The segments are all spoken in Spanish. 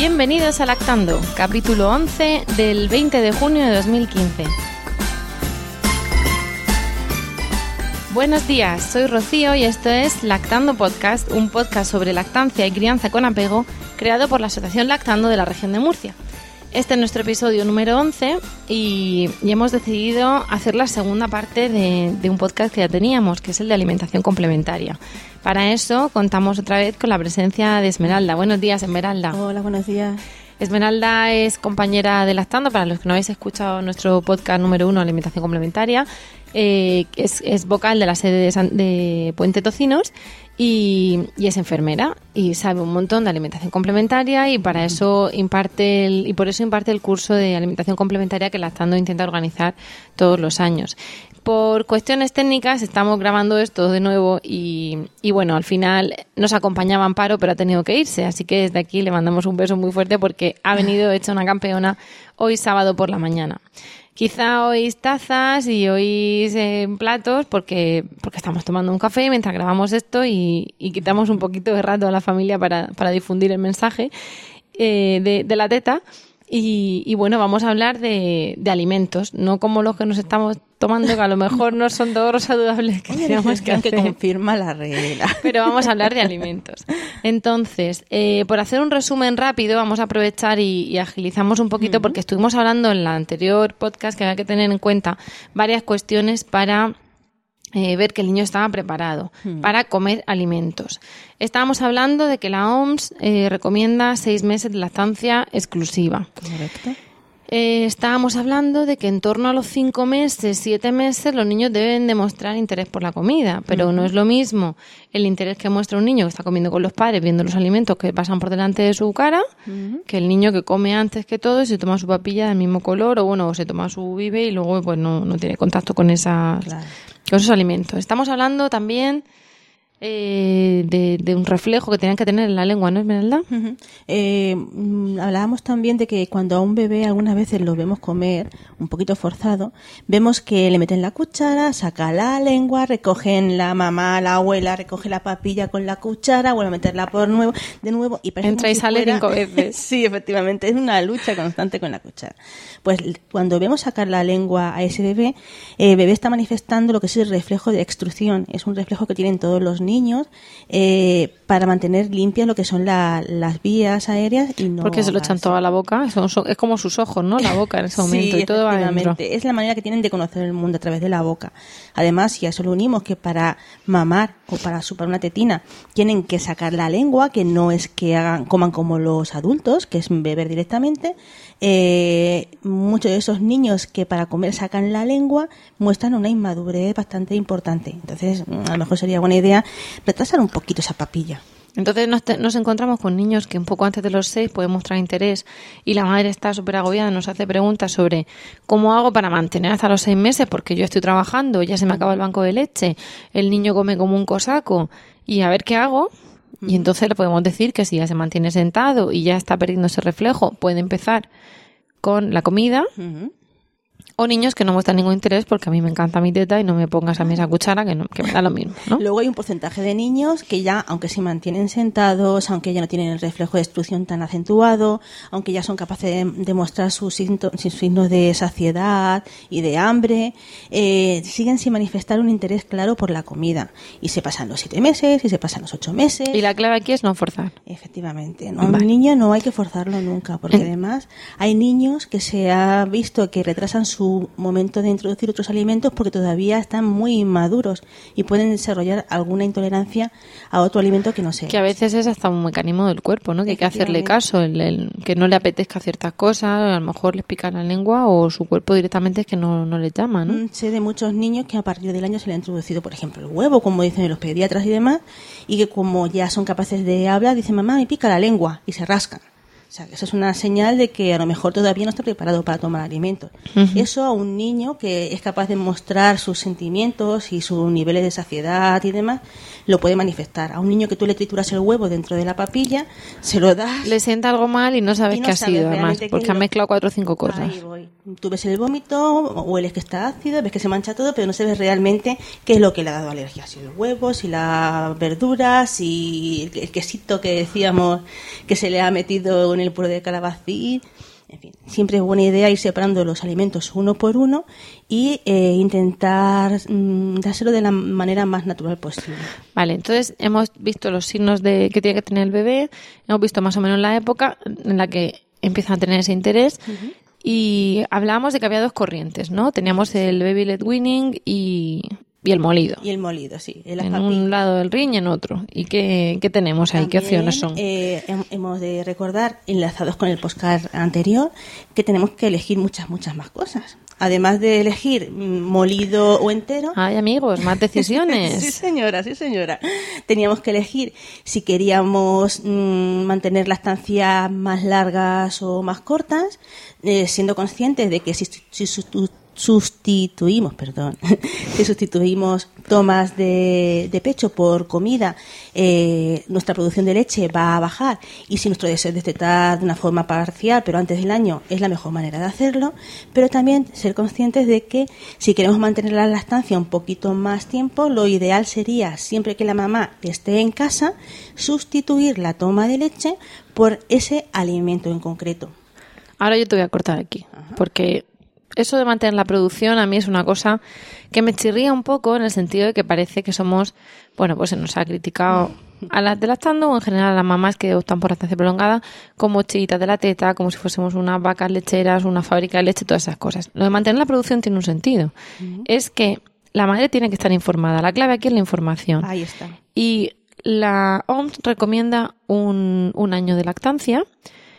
Bienvenidos a Lactando, capítulo 11 del 20 de junio de 2015. Buenos días, soy Rocío y esto es Lactando Podcast, un podcast sobre lactancia y crianza con apego creado por la Asociación Lactando de la región de Murcia. Este es nuestro episodio número 11 y, y hemos decidido hacer la segunda parte de, de un podcast que ya teníamos, que es el de alimentación complementaria. Para eso contamos otra vez con la presencia de Esmeralda. Buenos días, Esmeralda. Hola, buenos días. Esmeralda es compañera de Lactando, para los que no habéis escuchado nuestro podcast número uno, Alimentación Complementaria. Eh, es, es vocal de la sede de, San- de Puente Tocinos y, es enfermera y sabe un montón de alimentación complementaria y para eso imparte el, y por eso imparte el curso de alimentación complementaria que Lactando intenta organizar todos los años. Por cuestiones técnicas estamos grabando esto de nuevo y, y bueno, al final nos acompañaba Amparo, pero ha tenido que irse, así que desde aquí le mandamos un beso muy fuerte porque ha venido hecha una campeona hoy sábado por la mañana. Quizá oís tazas y oís eh, platos porque, porque estamos tomando un café mientras grabamos esto y, y quitamos un poquito de rato a la familia para, para difundir el mensaje eh, de, de la teta. Y, y bueno, vamos a hablar de, de alimentos, no como los que nos estamos tomando, que a lo mejor no son todos los saludables que teníamos que confirma la regla. pero vamos a hablar de alimentos. Entonces, eh, por hacer un resumen rápido, vamos a aprovechar y, y agilizamos un poquito porque estuvimos hablando en la anterior podcast que había que tener en cuenta varias cuestiones para eh, ver que el niño estaba preparado para comer alimentos. Estábamos hablando de que la OMS eh, recomienda seis meses de lactancia exclusiva. Correcto. Eh, estábamos hablando de que en torno a los cinco meses, siete meses, los niños deben demostrar interés por la comida, pero no es lo mismo el interés que muestra un niño que está comiendo con los padres, viendo los alimentos que pasan por delante de su cara, que el niño que come antes que todo y se toma su papilla del mismo color, o bueno, o se toma su vive y luego pues no, no tiene contacto con esas, Claro. con esos alimentos. Estamos hablando también eh, de, de un reflejo que tienen que tener en la lengua, ¿no, Esmeralda? Ujú. Eh, mm, hablábamos también de que cuando a un bebé algunas veces lo vemos comer un poquito forzado, vemos que le meten la cuchara, saca la lengua, recogen la mamá, la abuela, recoge la papilla con la cuchara, vuelve a meterla por nuevo, de nuevo y Entra y si sale fuera- cinco veces. sí, efectivamente, es una lucha constante con la cuchara. Pues cuando vemos sacar la lengua a ese bebé, el bebé está manifestando lo que es el reflejo de extrusión. Es un reflejo que tienen todos los niños eh, para mantener limpias lo que son la- las vías aéreas y no Porque se lo echan gas. todo a la boca. Son- son- es como sus ojos, ¿no? La boca en ese momento Sí, y todo va. Es la manera que tienen de conocer el mundo a través de la boca. Además, si a eso lo unimos que para mamar o para chupar una tetina tienen que sacar la lengua, que no es que hagan coman como los adultos, que es beber directamente. Eh, muchos de esos niños que para comer sacan la lengua muestran una inmadurez bastante importante. Entonces, mm, a lo mejor sería buena idea retrasar un poquito esa papilla. Entonces nos, te- nos encontramos con niños que un poco antes de los seis pueden mostrar interés y la madre está súper agobiada, nos hace preguntas sobre cómo hago para mantener hasta los seis meses porque yo estoy trabajando, ya se me acaba el banco de leche, el niño come como un cosaco y a ver qué hago. Y entonces le podemos decir que si ya se mantiene sentado y ya está perdiendo ese reflejo, puede empezar con la comida o niños que no muestran ningún interés porque a mí me encanta mi teta y no me pongas a mí esa cuchara que, no, que me da lo mismo, ¿no? Luego hay un porcentaje de niños que ya, aunque se mantienen sentados, aunque ya no tienen el reflejo de extrusión tan acentuado, aunque ya son capaces de, de mostrar sus signos, sus signos de saciedad y de hambre, eh, siguen sin manifestar un interés claro por la comida. Y se pasan los siete meses, y se pasan los ocho meses. Y la clave aquí es no forzar. Efectivamente, ¿no? a un niño no hay que forzarlo nunca, porque además hay niños que se ha visto que retrasan su su momento de introducir otros alimentos porque todavía están muy inmaduros y pueden desarrollar alguna intolerancia a otro alimento que no sea. Que a veces es hasta un mecanismo del cuerpo, ¿no? Que hay que hacerle caso, el, el- que no le apetezca ciertas cosas, a lo mejor les pica la lengua o su cuerpo directamente es que no, no le llama, ¿no? Mm, Sé de muchos niños que a partir del año se le ha introducido, por ejemplo, el huevo, como dicen los pediatras y demás, y que como ya son capaces de hablar, dicen, mamá, me pica la lengua, y se rascan. O sea, eso es una señal de que a lo mejor todavía no está preparado para tomar alimentos. Eso a un niño que es capaz de mostrar sus sentimientos y sus niveles de saciedad y demás, lo puede manifestar. A un niño que tú le trituras el huevo dentro de la papilla, se lo das Le sienta algo mal y no sabes y no qué ha sido, además, porque ha mezclado cuatro o cinco cosas. Ahí voy. Tú ves el vómito, hueles que está ácido, ves que se mancha todo, pero no sabes realmente qué es lo que le ha dado alergia. Si el huevo, si las verduras, si el el quesito que decíamos que se le ha metido en el puro de calabacín. En fin, siempre es buena idea ir separando los alimentos uno por uno y eh, intentar mm, dárselo de la manera más natural posible. Vale, entonces hemos visto los signos de que tiene que tener el bebé, hemos visto más o menos la época en la que empiezan a tener ese interés y hablábamos de que había dos corrientes, ¿no? Teníamos el baby led weaning y, y el molido. Y el molido, sí. en un lado del ring y en otro. ¿Y qué, qué tenemos ahí? ¿Qué También, opciones son? eh, hem- hemos de recordar, enlazados con el postcard anterior, que tenemos que elegir muchas, muchas más cosas. Además de elegir molido o entero. Ay, amigos, más sí, decisiones. señora, sí, señora. Teníamos que elegir si queríamos mm, mantener las estancias más largas o más cortas, eh, siendo conscientes de que si, si sustituimos, perdón, si sustituimos tomas de, de pecho por comida, eh, nuestra producción de leche va a bajar. Y si nuestro deseo es destetar de una forma parcial, pero antes del año, es la mejor manera de hacerlo, pero también ser conscientes de que si queremos mantener la lactancia un poquito más tiempo, lo ideal sería, siempre que la mamá esté en casa, sustituir la toma de leche por ese alimento en concreto. Ahora yo te voy a cortar aquí, porque eso de mantener la producción a mí es una cosa que me chirría un poco en el sentido de que parece que somos, bueno, pues se nos ha criticado a las de lactando o en general a las mamás que optan por lactancia prolongada como chillitas de la teta, como si fuésemos unas vacas lecheras, una fábrica de leche, todas esas cosas. Lo de mantener la producción tiene un sentido. Es que la madre tiene que estar informada. La clave aquí es la información. Ahí está. Y la OMS recomienda un, un año de lactancia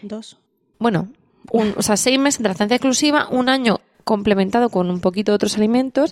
Dos. bueno, un- o sea, seis meses de lactancia exclusiva, un año complementado con un poquito de otros alimentos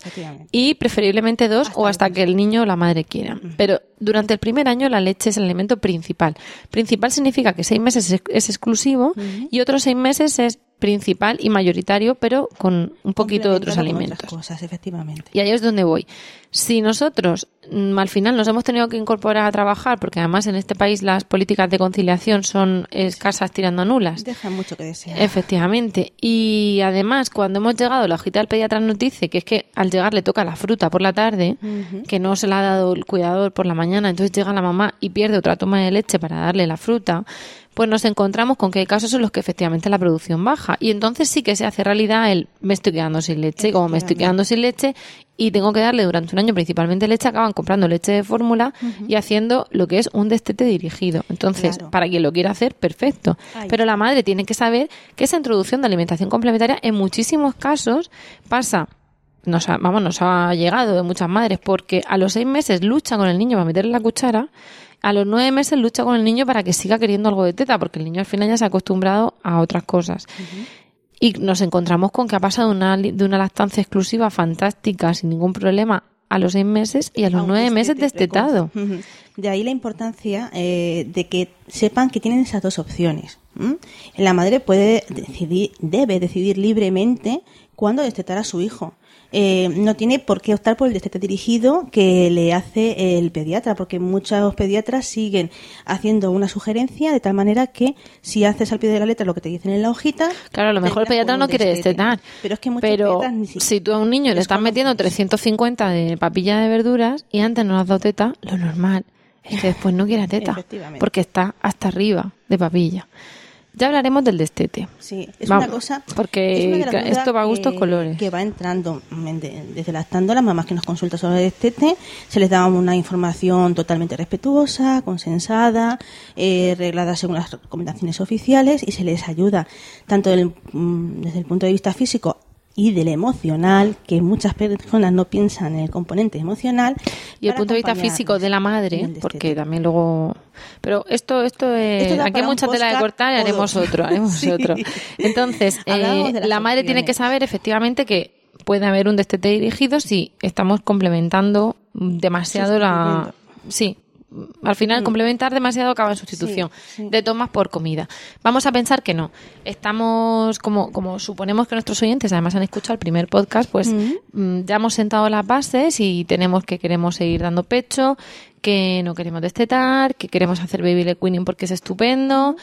y preferiblemente dos o hasta que el niño o la madre quieran. Pero durante el primer año la leche es el alimento principal. Principal significa que seis meses es, es exclusivo y otros seis meses es principal y mayoritario, pero con un poquito de otros alimentos. otras cosas, efectivamente. Y ahí es donde voy. Si nosotros mm, al final nos hemos tenido que incorporar a trabajar, porque además en este país las políticas de conciliación son escasas tirando a nulas, Deja mucho que desear. Efectivamente. Y además, cuando hemos llegado, la hojita del pediatra nos dice que es que al llegar le toca la fruta por la tarde, que no se la ha dado el cuidador por la mañana, entonces llega la mamá y pierde otra toma de leche para darle la fruta, pues nos encontramos con que hay casos en los que efectivamente la producción baja. Y entonces sí que se hace realidad el me estoy quedando sin leche. Y como me estoy quedando sin leche y tengo que darle durante un año principalmente leche, acaban comprando leche de fórmula y haciendo lo que es un destete dirigido. Entonces, Claro. para quien lo quiera hacer, perfecto. Pero la madre tiene que saber que esa introducción de alimentación complementaria en muchísimos casos pasa nos ha, vamos, nos ha llegado de muchas madres porque a los seis meses lucha con el niño para meterle la cuchara, a los nueve meses lucha con el niño para que siga queriendo algo de teta, porque el niño al final ya se ha acostumbrado a otras cosas. Y nos encontramos con que ha pasado una, de una lactancia exclusiva fantástica, sin ningún problema, a los seis meses y a los nueve meses destetado. De ahí la importancia eh, de que sepan que tienen esas dos opciones. La madre puede decidir, debe decidir libremente cuándo destetar a su hijo. Eh, no tiene por qué optar por el destete dirigido que le hace el pediatra, porque muchos pediatras siguen haciendo una sugerencia de tal manera que si haces al pie de la letra lo que te dicen en la hojita. Claro, a lo mejor el pediatra no quiere destetar. Pero es que muchos Pero pediatras ni siquiera si tú a un niño le estás metiendo eso. 350 de papilla de verduras y antes no le has dado teta, lo normal es que después no quiera teta. Porque está hasta arriba de papilla. Ya hablaremos del destete. Sí, es Vamos, una cosa. porque es una las esto va a gustos que- colores. Que va entrando de- desde las mamás que nos consultan sobre el destete. Se les da una información totalmente respetuosa, consensada, eh, reglada según las recomendaciones oficiales y se les ayuda tanto del- mm, desde el punto de vista físico y del emocional, que muchas personas no piensan en el componente emocional. Y el punto de vista físico de la madre, porque también luego... Pero esto, esto es... Esto aquí hay mucha tela de cortar y haremos otro, haremos Sí. otro. Entonces, eh, la madre tiene que saber efectivamente que puede haber un destete dirigido si estamos complementando demasiado la... Sí, al final complementar demasiado acaba en sustitución Sí, sí. de tomas por comida. Vamos a pensar que no. Estamos, como, como suponemos que nuestros oyentes además han escuchado el primer podcast, pues mm, ya hemos sentado las bases y tenemos que queremos seguir dando pecho, que no queremos destetar, que queremos hacer baby led weaning porque es estupendo.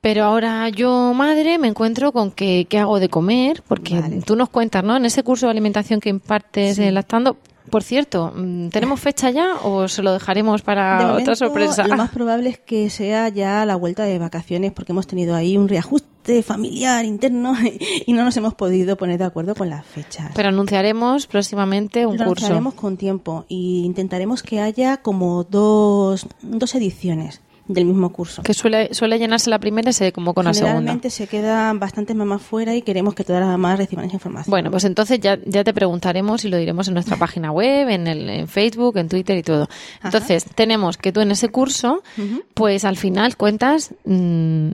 Pero ahora yo, madre, me encuentro con que qué hago de comer, porque Vale. tú nos cuentas, ¿no? En ese curso de alimentación que impartes en Lactando, por cierto, mm, ¿tenemos fecha ya o se lo dejaremos para De otra sorpresa? Lo más probable es que sea ya la vuelta de vacaciones porque hemos tenido ahí un reajuste familiar interno y no nos hemos podido poner de acuerdo con las fechas. Pero anunciaremos próximamente un Lo curso. anunciaremos con tiempo y intentaremos que haya como dos, dos ediciones del mismo curso. Que suele, suele llenarse la primera y se como con la segunda. Generalmente se quedan bastantes mamás fuera y queremos que todas las mamás reciban esa información. Bueno, pues entonces ya, ya te preguntaremos y lo diremos en nuestra página web, en, el, en Facebook, en Twitter y todo. Entonces, tenemos que tú en ese curso, pues al final cuentas mm,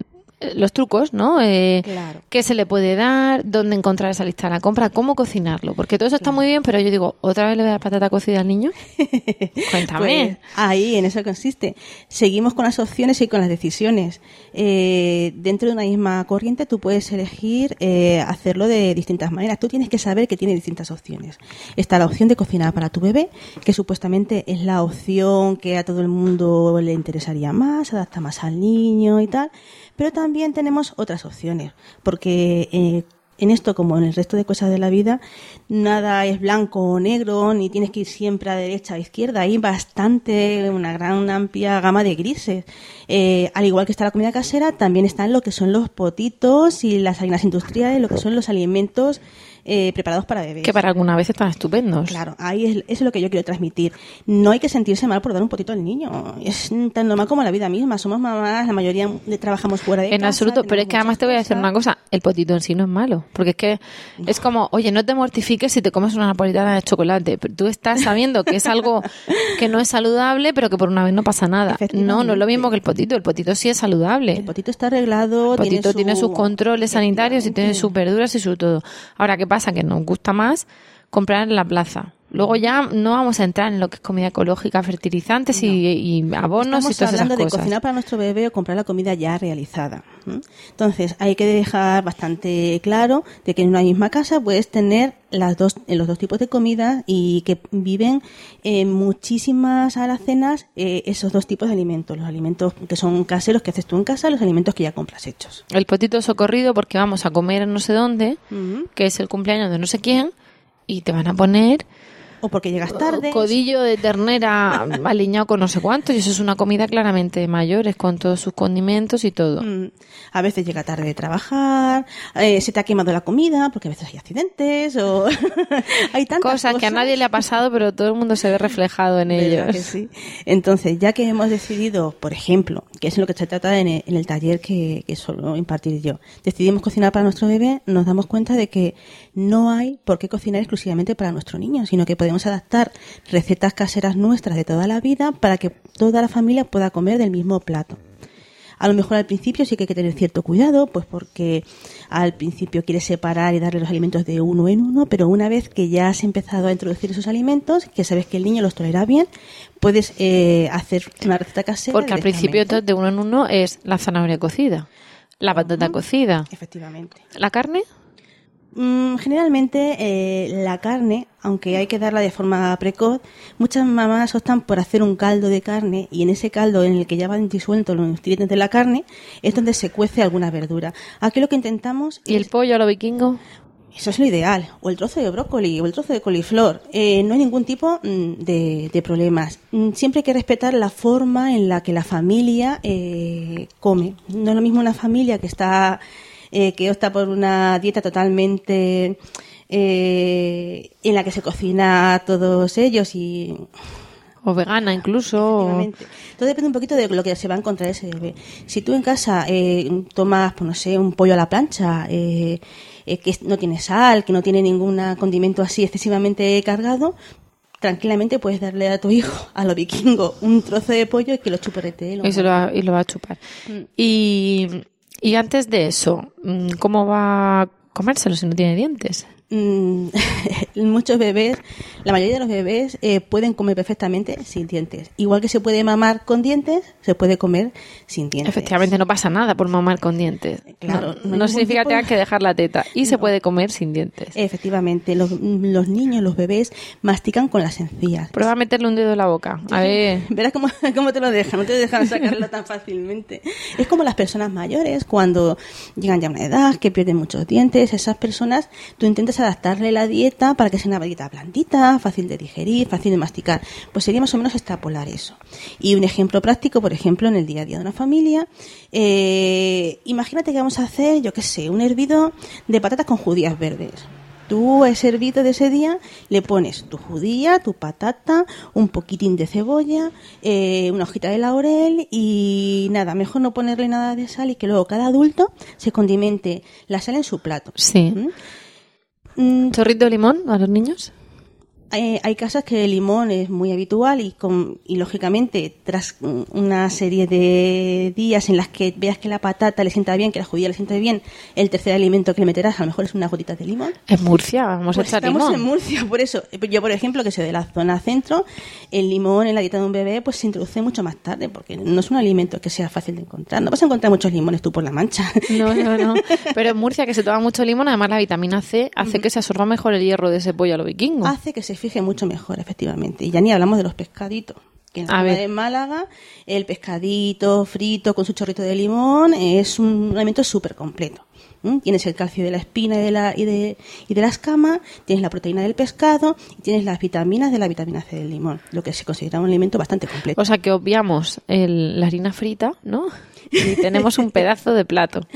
los trucos, ¿no? Eh, Claro. ¿Qué se le puede dar? ¿Dónde encontrar esa lista de la compra? ¿Cómo cocinarlo? Porque todo eso está muy bien, pero yo digo, ¿otra vez le voy a dar patata cocida al niño? Cuéntame. Pues, ahí, en eso consiste. Seguimos con las opciones y con las decisiones. Eh, dentro de una misma corriente tú puedes elegir eh, hacerlo de distintas maneras. Tú tienes que saber que tiene distintas opciones. Está la opción de cocinar para tu bebé, que supuestamente es la opción que a todo el mundo le interesaría más, adapta más al niño y tal. Pero también tenemos otras opciones, porque eh, en esto, como en el resto de cosas de la vida, nada es blanco o negro, ni tienes que ir siempre a derecha o izquierda. Hay bastante, una gran, amplia gama de grises. Eh, al igual que está la comida casera, también están lo que son los potitos y las harinas industriales, lo que son los alimentos eh, preparados para bebés. Que para alguna vez están estupendos. Claro, ahí es, eso es lo que yo quiero transmitir. No hay que sentirse mal por dar un potito al niño. Es tan normal como la vida misma. Somos mamás, la mayoría trabajamos fuera de En casa, absoluto, pero es que además te voy a decir una cosa, el potito en sí no es malo, porque es que es como, oye, no te mortifiques si te comes una napolitana de chocolate, pero tú estás sabiendo que es algo que no es saludable, pero que por una vez no pasa nada. No, no es lo mismo que el potito, el potito sí es saludable. El potito está arreglado. El potito tiene, su- sus controles sanitarios y tiene sus verduras y su todo. Ahora, ¿qué pasa? Que nos gusta más comprar en la plaza. Luego ya no vamos a entrar en lo que es comida ecológica, fertilizantes y, y abonos Estamos y todas esas hablando de cosas. cocinar para nuestro bebé o comprar la comida ya realizada. Entonces, hay que dejar bastante claro de que en una misma casa puedes tener las dos, en los dos tipos de comida y que viven en muchísimas alacenas eh, esos dos tipos de alimentos. Los alimentos que son caseros que haces tú en casa, los alimentos que ya compras hechos. El potito socorrido porque vamos a comer en no sé dónde, que es el cumpleaños de no sé quién, y te van a poner O porque llegas tarde. codillo de ternera aliñado con no sé cuánto, y eso es una comida claramente de mayores, con todos sus condimentos y todo. Mm, A veces llega tarde de trabajar, eh, se te ha quemado la comida, porque a veces hay accidentes, o hay tantas Cosas que a nadie le ha pasado, pero todo el mundo se ve reflejado en ¿Verdad ellos. que sí? Entonces, ya que hemos decidido, por ejemplo, que es lo que se trata en el, en el taller que, que suelo impartir yo, decidimos cocinar para nuestro bebé, nos damos cuenta de que no hay por qué cocinar exclusivamente para nuestro niño, sino que podemos adaptar recetas caseras nuestras de toda la vida para que toda la familia pueda comer del mismo plato. A lo mejor al principio sí que hay que tener cierto cuidado, pues porque al principio quieres separar y darle los alimentos de uno en uno, pero una vez que ya has empezado a introducir esos alimentos, que sabes que el niño los tolera bien, puedes eh, hacer una receta casera. Porque al principio entonces, de uno en uno es la zanahoria cocida, la patata cocida, Efectivamente. la carne, generalmente eh, la carne, aunque hay que darla de forma precoz, muchas mamás optan por hacer un caldo de carne y en ese caldo en el que ya van disueltos los nutrientes de la carne es donde se cuece alguna verdura. Aquí lo que intentamos y el pollo a lo vikingo. Eso es lo ideal. O el trozo de brócoli o el trozo de coliflor. Eh, no hay ningún tipo mm, de, de problemas. Mm, Siempre hay que respetar la forma en la que la familia eh, come. No es lo mismo una familia que está eh, que opta por una dieta totalmente eh, en la que se cocina a todos ellos y O vegana incluso. Todo depende un poquito de lo que se va a encontrar ese bebé. Si tú en casa eh, tomas, pues no sé, un pollo a la plancha, eh, eh, que no tiene sal, que no tiene ningún condimento así excesivamente cargado, tranquilamente puedes darle a tu hijo, a lo vikingo, un trozo de pollo y que lo chuporete. y, lo va, y lo va a chupar. Mm. Y, y antes de eso, mm, ¿cómo va a comérselo si no tiene dientes? Mm, muchos bebés, la mayoría de los bebés eh, pueden comer perfectamente sin dientes. Igual que se puede mamar con dientes, se puede comer sin dientes. Efectivamente, no pasa nada por mamar con dientes. Claro, no, significa que tengas que dejar la teta y se puede comer sin dientes. Efectivamente, los, niños, los bebés mastican con las encías. Prueba a meterle un dedo en la boca. A ver. Verás cómo, cómo te lo dejan, no te dejan sacarlo tan fácilmente. Es como las personas mayores cuando llegan ya a una edad que pierden muchos dientes. Esas personas, tú intentas adaptarle la dieta para que sea una dieta blandita, fácil de digerir, fácil de masticar. Pues sería más o menos extrapolar eso. Y un ejemplo práctico, por ejemplo, en el día a día de una familia, eh, imagínate que vamos a hacer, yo qué sé, un hervido de patatas con judías verdes. Tú a ese hervido de ese día le pones tu judía, tu patata, un poquitín de cebolla, eh, una hojita de laurel y nada, mejor no ponerle nada de sal y que luego cada adulto se condimente la sal en su plato. Sí. ¿Mm? ¿Chorrito de limón a los niños? Hay, casas que el limón es muy habitual y, con, y lógicamente tras una serie de días en las que veas que la patata le sienta bien, que la judía le sienta bien, el tercer alimento que le meterás a lo mejor es una gotita de limón. En Murcia, vamos a pues echar estamos en Murcia, por eso. Yo, por ejemplo, que soy de la zona centro, el limón en la dieta de un bebé pues se introduce mucho más tarde porque no es un alimento que sea fácil de encontrar. No vas a encontrar muchos limones tú por la mancha. No, no, no. Pero en Murcia que se toma mucho limón, además la vitamina C hace que se absorba mejor el hierro de ese pollo a lo vikingo. Hace que se fije mucho mejor, efectivamente. Y ya ni hablamos de los pescaditos. Que en la de Málaga, el pescadito frito con su chorrito de limón es un alimento súper completo. Tienes el calcio de la espina y de la, y de, y de la escama, tienes la proteína del pescado y tienes las vitaminas de la vitamina C del limón, lo que se considera un alimento bastante completo. O sea que obviamos la harina frita, ¿no? Y tenemos un pedazo de plato.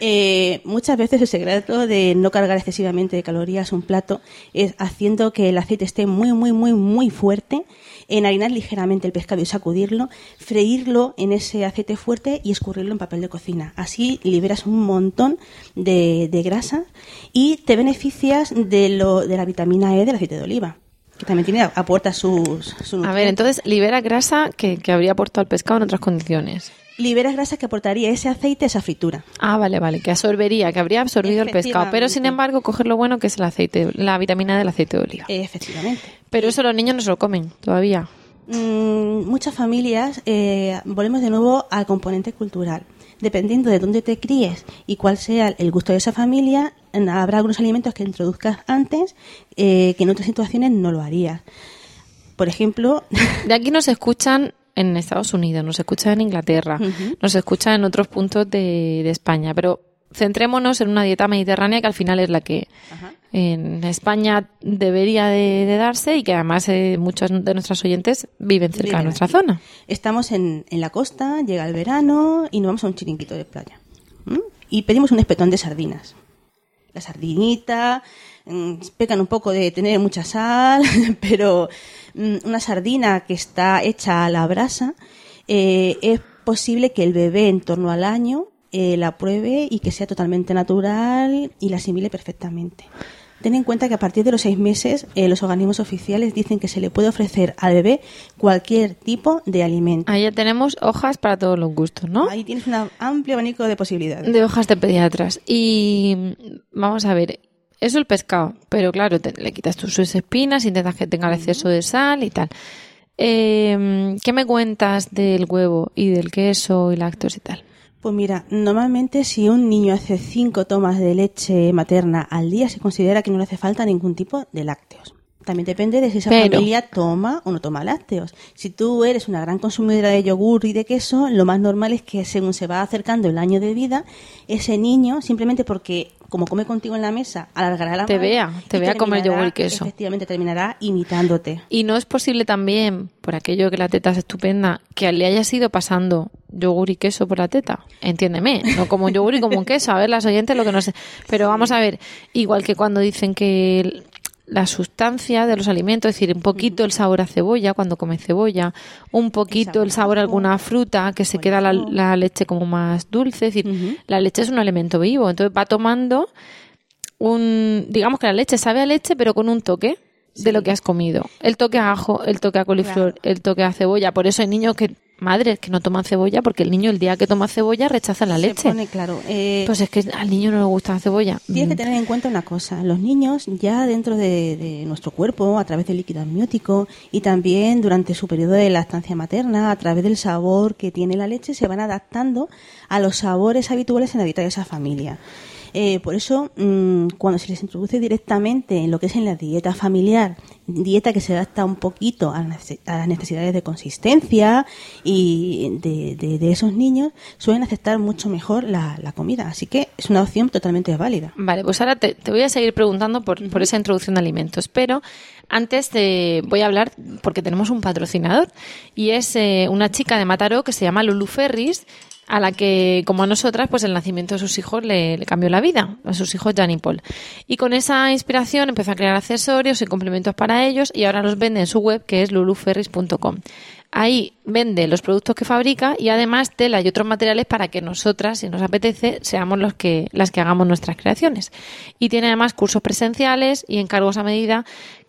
Eh, muchas veces el secreto de no cargar excesivamente de calorías un plato es haciendo que el aceite esté muy, muy, muy, muy fuerte, enharinar ligeramente el pescado y sacudirlo, freírlo en ese aceite fuerte y escurrirlo en papel de cocina. Así liberas un montón de, grasa y te beneficias de, lo, de la vitamina E del aceite de oliva que también tiene aporta sus, A ver, entonces libera grasa que, que habría aportado al pescado en otras condiciones liberas grasa que aportaría ese aceite, esa fritura. Ah, vale, vale, que absorbería, que habría absorbido el pescado. Pero sin embargo, coger lo bueno que es el aceite, la vitamina del aceite de oliva. Efectivamente. Pero eso los niños no se lo comen todavía. Mm, muchas familias, eh, volvemos de nuevo al componente cultural. Dependiendo de dónde te críes y cuál sea el gusto de esa familia, habrá algunos alimentos que introduzcas antes eh, que en otras situaciones no lo harías. Por ejemplo... De aquí nos escuchan en Estados Unidos, nos escucha en Inglaterra, nos escucha en otros puntos de, España, pero centrémonos en una dieta mediterránea que al final es la que en España debería de, darse y que además eh, muchos de nuestros oyentes viven cerca de nuestra zona. Estamos en, en, la costa, llega el verano y nos vamos a un chiringuito de playa. Y pedimos un espetón de sardinas. La sardinita, mm, pecan un poco de tener mucha sal, pero una sardina que está hecha a la brasa, eh, es posible que el bebé en torno al año eh, la pruebe y que sea totalmente natural y la asimile perfectamente. Ten en cuenta que a partir de los seis meses eh, los organismos oficiales dicen que se le puede ofrecer al bebé cualquier tipo de alimento. Ahí ya tenemos hojas para todos los gustos, ¿no? Ahí tienes un amplio abanico de posibilidades. De hojas de pediatras. Y vamos a ver, eso el pescado, pero claro, le quitas tus espinas, intentas que tenga el exceso de sal y tal. Eh, ¿Qué me cuentas del huevo y del queso y lácteos y tal? Pues mira, normalmente si un niño hace cinco tomas de leche materna al día, se considera que no le hace falta ningún tipo de lácteos. También depende de si esa familia toma o no toma lácteos. Si tú eres una gran consumidora de yogur y de queso, lo más normal es que según se va acercando el año de vida, ese niño, simplemente porque como come contigo en la mesa, alargará la Te vea, te vea comer yogur y queso. Efectivamente, terminará imitándote. Y no es posible también, por aquello que la teta es estupenda, que le haya ido pasando yogur y queso por la teta. Entiéndeme, no como un yogur y como un queso. A ver, las oyentes lo que no sé. Pero vamos a ver, igual que cuando dicen que la sustancia de los alimentos, es decir, un poquito el sabor a cebolla cuando come cebolla, un poquito el sabor a alguna fruta, que se queda la, leche como más dulce, es decir, la leche es un alimento vivo, entonces va tomando un, digamos que la leche sabe a leche, pero con un toque de lo que has comido. El toque a ajo, el toque a coliflor, el toque a cebolla. Por eso hay niños que madres que no toman cebolla porque el niño el día que toma cebolla rechaza la leche. Se pone claro. Eh, pues es que al niño no le gusta la cebolla. Tienes que Mm. tener en cuenta una cosa. Los niños ya dentro de, de nuestro cuerpo, a través del líquido amniótico y también durante su periodo de lactancia materna, a través del sabor que tiene la leche, se van adaptando a los sabores habituales en la dieta de esa familia. Eh, por eso, mm, cuando se les introduce directamente en lo que es en la dieta familiar, dieta que se adapta un poquito a las nece- a las necesidades de consistencia y de, de- de esos niños, suelen aceptar mucho mejor la, la comida. Así que es una opción totalmente válida. Vale, pues ahora te, te voy a seguir preguntando por, por esa introducción de alimentos, pero antes te voy a hablar porque tenemos un patrocinador y es eh, una chica de Mataró que se llama Lulu Ferris a la que, como a nosotras, pues el nacimiento de sus hijos le, cambió la vida, a sus hijos Jan y Paul. Y con esa inspiración empezó a crear accesorios y complementos para ellos y ahora los vende en su web que es luluferris.com. Ahí vende los productos que fabrica y además tela y otros materiales para que nosotras, si nos apetece, seamos los que, las que hagamos nuestras creaciones. Y tiene además cursos presenciales y encargos a medida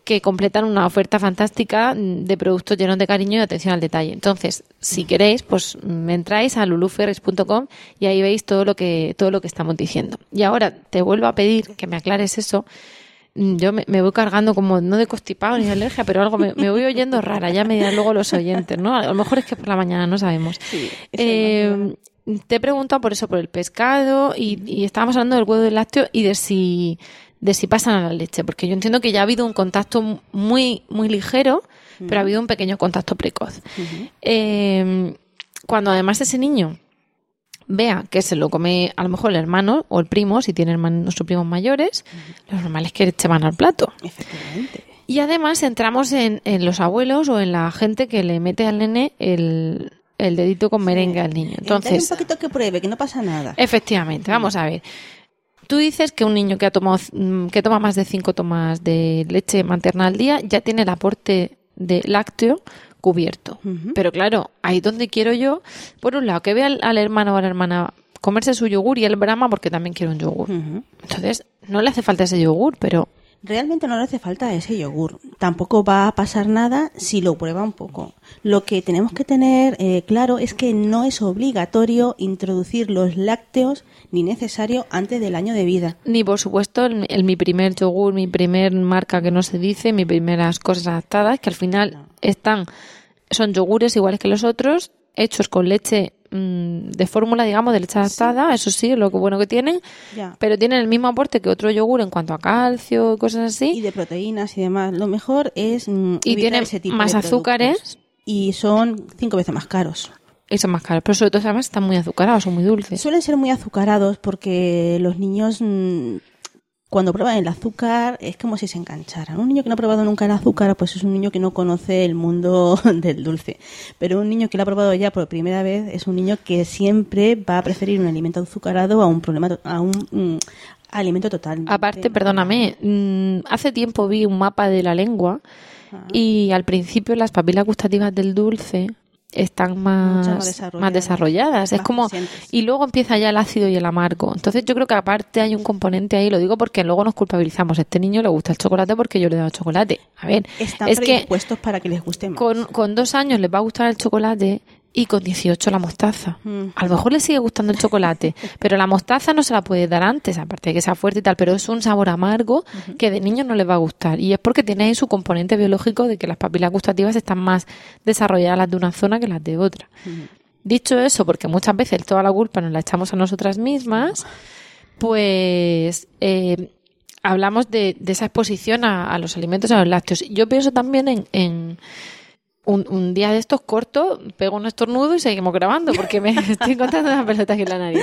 que completan una oferta fantástica de productos llenos de cariño y atención al detalle. Entonces, si queréis, pues me entráis a luluferris.com y ahí veis todo lo que todo lo que estamos diciendo. Y ahora te vuelvo a pedir que me aclares eso. Mm, Yo me, me voy cargando como no de constipado ni de alergia, pero algo me, me voy oyendo rara. Ya me dirán luego los oyentes, ¿no? A lo mejor es que por la mañana no sabemos. Eh, te he preguntado por eso, por el pescado y, y estábamos hablando del huevo del lácteo y de si de si pasan a la leche, porque yo entiendo que ya ha habido un contacto muy muy ligero, pero ha habido un pequeño contacto precoz. Eh, cuando además ese niño vea que se lo come a lo mejor el hermano o el primo, si tiene hermanos o primos mayores, lo normal es que se van al plato. Efectivamente. Y además entramos en, en los abuelos o en la gente que le mete al nene el, el dedito con merengue al niño. Dale Entonces, un poquito que pruebe, que no pasa nada. efectivamente, vamos a ver. Tú dices que un niño que ha tomado mm, que toma más de cinco tomas de leche materna al día ya tiene el aporte de lácteo cubierto. Pero claro, ahí donde quiero yo, por un lado, que vea al, al hermano o a la hermana comerse su yogur y él brama porque también quiere un yogur. Entonces, no le hace falta ese yogur, pero Realmente no le hace falta ese yogur. Tampoco va a pasar nada si lo prueba un poco. Lo que tenemos que tener eh, claro es que no es obligatorio introducir los lácteos ni necesario antes del año de vida. Ni por supuesto el, el mi primer yogur, mi primer marca que no se dice, mis primeras cosas adaptadas, que al final están, son yogures iguales que los otros, hechos con leche mm, de fórmula, digamos, de leche adaptada, eso sí, es lo que bueno que tienen, Ya. pero tienen el mismo aporte que otro yogur en cuanto a calcio y cosas Y así, de proteínas y demás. Lo mejor es mm, y tienen ese tipo más de azúcares Y son cinco veces más caros. y son más caros, pero sobre todo además están muy azucarados, son muy dulces. Suelen ser muy azucarados porque los niños mm, cuando prueban el azúcar es como si se engancharan. Un niño que no ha probado nunca el azúcar pues es un niño que no conoce el mundo del dulce. Pero un niño que lo ha probado ya por primera vez es un niño que siempre va a preferir un alimento azucarado a un problema a un mm, alimento total. Aparte, perdóname, mm, hace tiempo vi un mapa de la lengua Ah. y al principio las papilas gustativas del dulce están más, más más desarrolladas. Es como presentes. y luego empieza ya el ácido y el amargo. Entonces yo creo que aparte hay un componente ahí, lo digo porque luego nos culpabilizamos. A este niño le gusta el chocolate porque yo le he dado chocolate. A ver, Están es que para que les guste más. con, con dos años les va a gustar el chocolate y con 18 la mostaza. Mm. A lo mejor le sigue gustando el chocolate, pero la mostaza no se la puede dar antes, aparte de que sea fuerte y tal, pero es un sabor amargo que de niños no les va a gustar. Y es porque tiene ahí su componente biológico de que las papilas gustativas están más desarrolladas las de una zona que las de otra. Dicho eso, porque muchas veces toda la culpa nos la echamos a nosotras mismas, pues eh, hablamos de, de esa exposición a, a los alimentos, a los lácteos. Yo pienso también en, en un, un día de estos corto, pego un estornudo y seguimos grabando, porque me estoy encontrando una pelota aquí en la nariz.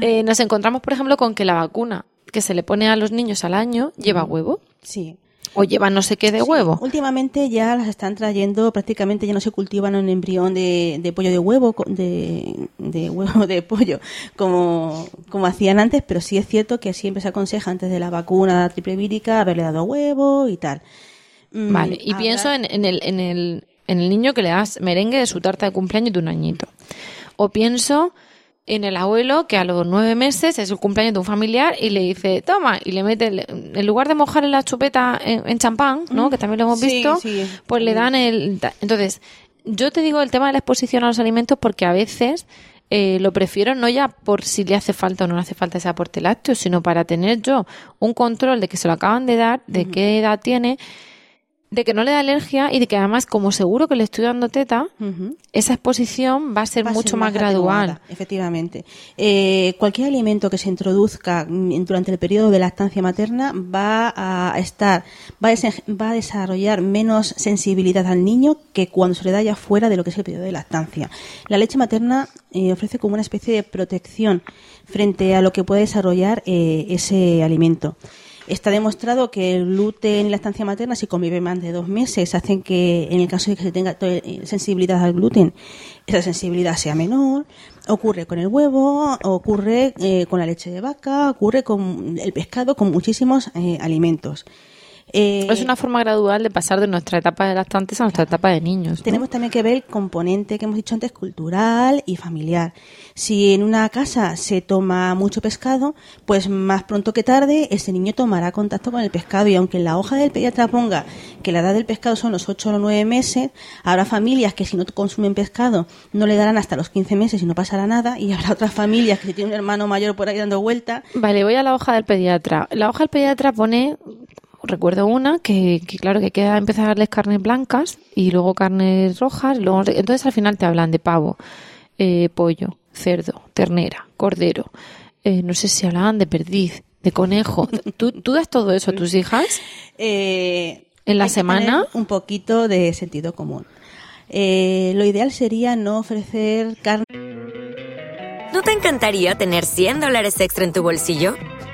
Eh, nos encontramos, por ejemplo, con que la vacuna que se le pone a los niños al año lleva huevo Sí. o lleva no sé qué de huevo. Últimamente ya las están trayendo, prácticamente ya no se cultivan un embrión de, de pollo de huevo, de, de huevo de pollo, como, como hacían antes, pero sí es cierto que siempre se aconseja antes de la vacuna triple vírica haberle dado huevo y tal. Mm, Vale, y pienso en, en el, en, el, en el niño que le das merengue de su tarta de cumpleaños de un añito. O pienso en el abuelo que a los nueve meses es el cumpleaños de un familiar y le dice, toma, y le mete, el- en lugar de mojarle la chupeta en, en champán, ¿no? Que también lo hemos Sí, visto, sí. pues le dan el... Entonces, yo te digo el tema de la exposición a los alimentos porque a veces eh, lo prefiero no ya por si le hace falta o no le hace falta ese aporte lácteo, sino para tener yo un control de que se lo acaban de dar, de qué edad tiene, de que no le da alergia y de que además, como seguro que le estoy dando teta, esa exposición va a ser Va mucho ser más gradual. efectivamente. Eh, cualquier alimento que se introduzca mm, durante el periodo de lactancia materna va a estar, va a, va a desarrollar menos sensibilidad al niño que cuando se le da ya fuera de lo que es el periodo de lactancia. La leche materna eh, ofrece como una especie de protección frente a lo que puede desarrollar eh, ese alimento. Está demostrado que el gluten y la estancia materna, si conviven más de dos meses, hacen que, en el caso de que se tenga eh, sensibilidad al gluten, esa sensibilidad sea menor. Ocurre con el huevo, ocurre eh, con la leche de vaca, ocurre con el pescado, con muchísimos eh, alimentos. Eh, Es una forma gradual de pasar de nuestra etapa de lactantes a nuestra etapa de niños. ¿no? tenemos también que ver el componente que hemos dicho antes, cultural y familiar. Si en una casa se toma mucho pescado, pues más pronto que tarde ese niño tomará contacto con el pescado y aunque en la hoja del pediatra ponga que la edad del pescado son los 8 o los 9 meses, habrá familias que si no consumen pescado no le darán hasta los 15 meses y no pasará nada y habrá otras familias que si tiene un hermano mayor por ahí dando vuelta, Vale, voy a la hoja del pediatra. La hoja del pediatra pone, recuerdo una, que, que claro, que queda empezar a darles carnes blancas y luego carnes rojas. Luego, entonces al final te hablan de pavo, eh, pollo, cerdo, ternera, cordero. eh, no sé si hablaban de perdiz, de conejo. ¿Tú, tú das todo eso a tus hijas? eh, ¿En la hay que semana? tener un poquito de sentido común. Eh, lo ideal sería no ofrecer carne ¿No te encantaría tener 100 dólares extra en tu bolsillo?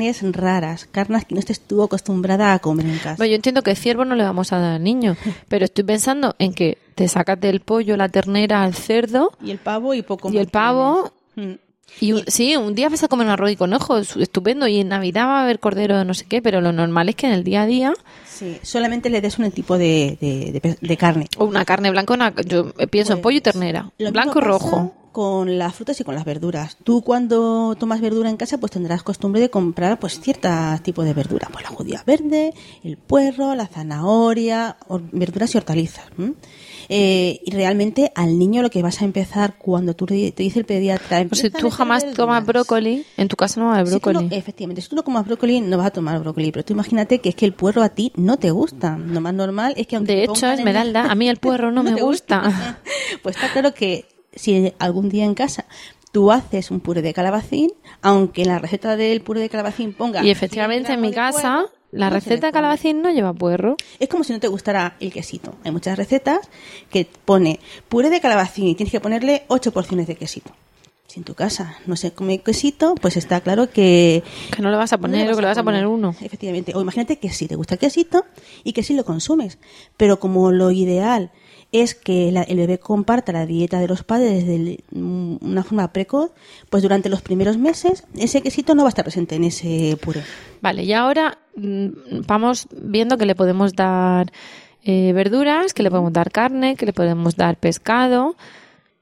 Carnes raras, carnes que no estés tú acostumbrada a comer en casa. Bueno, yo entiendo que ciervo no le vamos a dar al niño, pero estoy pensando en que te sacas del pollo, la ternera, el cerdo Y el pavo y poco y más el pavo tienes. Mm. Y sí, un día vas a comer un arroz y conejo, es estupendo. Y en Navidad va a haber cordero de no sé qué, pero lo normal es que en el día a día, Sí, solamente le des un tipo de, de, de carne. o una carne blanca, una, yo pienso en pollo y ternera, Lo blanco mismo pasa rojo. Con las frutas y con las verduras. Tú cuando tomas verdura en casa, pues tendrás costumbre de comprar pues ciertos tipos de verdura. Pues la judía verde, el puerro, la zanahoria, or- verduras y hortalizas. ¿m? Eh, y realmente al niño lo que vas a empezar cuando tú te dice el pediatra... Pues si "Empieza a tú jamás tomas verduras". brócoli, en tu casa no va a haber Si tú no- brócoli. efectivamente, si tú no comas brócoli, no vas a tomar brócoli. Pero tú imagínate que es que el puerro a ti no te gusta. Lo más normal es que aunque De hecho, Esmeralda, a mí el puerro no me gusta. Pues está claro que si algún día en casa tú haces un puré de calabacín, aunque en la receta del puré de calabacín ponga... Y efectivamente en mi 100 gramos de casa, la no receta de calabacín no lleva puerro. Es como si no te gustara el quesito. Hay muchas recetas que pone puré de calabacín y tienes que ponerle 8 porciones de quesito. Si en tu casa no se come quesito, pues está claro que... Que no le vas a poner, no o que le vas a poner uno. Efectivamente. O imagínate que sí te gusta el quesito y que sí lo consumes. Pero como lo ideal es que la- el bebé comparta la dieta de los padres de mm, una forma precoz, pues durante los primeros meses ese quesito no va a estar presente en ese puré. Vale, y ahora mm, vamos viendo que le podemos dar eh, verduras, que le podemos dar carne, que le podemos dar pescado.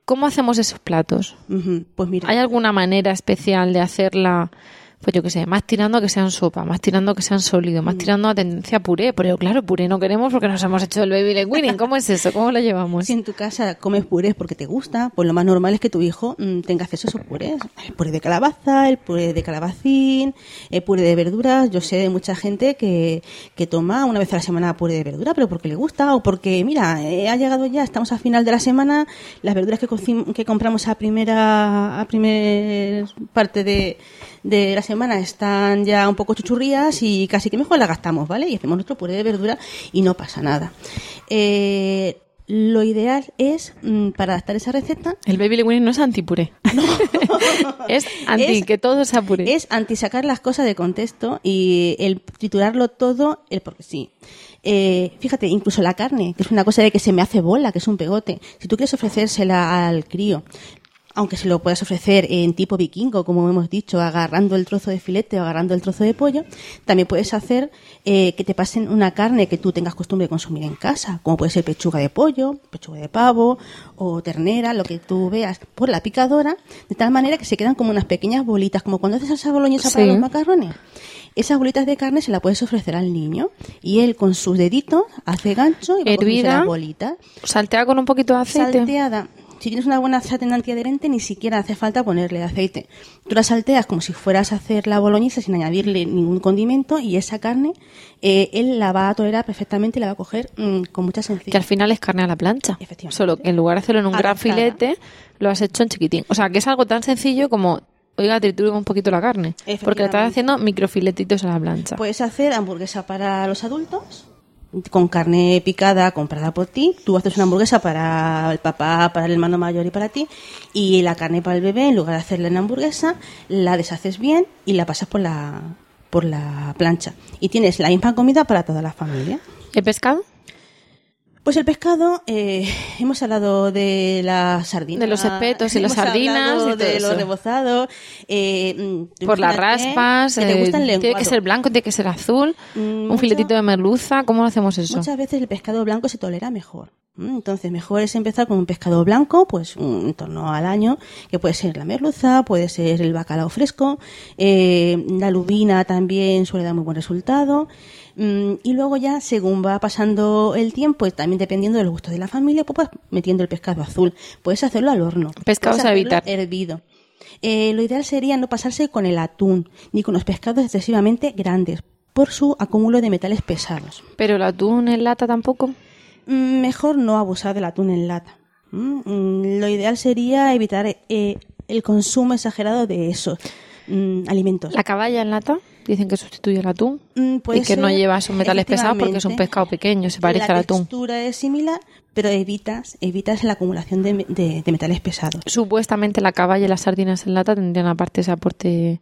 ¿Cómo hacemos esos platos? Pues mira. ¿Hay alguna manera especial de hacerla, pues yo qué sé, más tirando a que sean sopa, más tirando a que sean sólidos, Mm. más tirando a tendencia puré? Pero claro, puré no queremos porque nos hemos hecho el baby winning. ¿Cómo es eso? ¿Cómo lo llevamos? Si en tu casa comes purés porque te gusta, pues lo más normal es que tu hijo mm, tenga acceso a esos purés. El puré de calabaza, el puré de calabacín, el puré de verduras. Yo sé de mucha gente que, que toma una vez a la semana puré de verdura, pero porque le gusta o porque, mira, eh, ha llegado ya, estamos a final de la semana, las verduras que, que compramos a primera, a primer parte de, de la semana están ya un poco chuchurrías y casi que mejor las gastamos, ¿vale? Y hacemos nuestro puré de verdura y no pasa nada. Eh, lo ideal es, mm, para adaptar esa receta, El baby winning no es antipuré. Es anti Es- que todo se apure. Es anti sacar las cosas de contexto y el triturarlo todo, el porque sí. Eh, fíjate, incluso la carne, que es una cosa de que se me hace bola, que es un pegote. Si tú quieres ofrecérsela al crío, aunque se lo puedas ofrecer en tipo vikingo, como hemos dicho, agarrando el trozo de filete o agarrando el trozo de pollo, también puedes hacer eh, que te pasen una carne que tú tengas costumbre de consumir en casa, como puede ser pechuga de pollo, pechuga de pavo o ternera, lo que tú veas, por la picadora, de tal manera que se quedan como unas pequeñas bolitas, como cuando haces salsa boloñesa para los macarrones. Esas bolitas de carne se las puedes ofrecer al niño y él con sus deditos hace gancho y va Hervida. las bolitas Saltea con un poquito de aceite. salteada. Si tienes una buena sartén antiadherente, ni siquiera hace falta ponerle aceite. Tú la salteas como si fueras a hacer la boloñesa sin añadirle ningún condimento y esa carne eh, él la va a tolerar perfectamente y la va a coger mm, con mucha Que sencillez. al final es carne a la plancha. Efectivamente. Solo que en lugar de hacerlo en un gran filete, lo has hecho en chiquitín. O sea, que es algo tan sencillo como, oiga, triture un poquito la carne. Porque le estás haciendo microfiletitos a la plancha. Puedes hacer hamburguesa para los adultos con carne picada comprada por ti. Tú haces una hamburguesa para el papá, para el hermano mayor y para ti. Y la carne para el bebé, en lugar de hacerla en hamburguesa, la deshaces bien y la pasas por la, por la plancha. Y tienes la misma comida para toda la familia. ¿El pescado? Pues el pescado, eh, hemos hablado de la sardina. De los espetos y las sardinas y de eso. los rebozados. eh, mm, Por las raspas. que te eh, gusta el tiene que ser blanco, tiene que ser azul. Mm, un filetito de merluza. ¿Cómo hacemos eso? Muchas veces el pescado blanco se tolera mejor. Mm, Entonces, mejor es empezar con un pescado blanco, pues un- en torno al año, que puede ser la merluza, puede ser el bacalao fresco, eh, la lubina también suele dar muy buen resultado. Mm, Y luego ya, según va pasando el tiempo, y también dependiendo de los gustos de la familia, pues vas metiendo el pescado azul. Puedes hacerlo al horno. Pescados a evitar. Hervido. Eh, lo ideal sería no pasarse con el atún, ni con los pescados excesivamente grandes, por su acúmulo de metales pesados. Pero el atún en lata tampoco. Mm, Mejor no abusar del atún en lata. Mm, mm, Lo ideal sería evitar eh, el consumo exagerado de esos alimentos. La caballa en lata. Dicen que sustituye el atún. Mm, y que no lleva esos metales pesados porque es un pescado pequeño, se parece la al atún. textura es similar, pero evitas, evitas la acumulación de, de- de metales pesados. Supuestamente la caballa y las sardinas en lata tendrían aparte ese aporte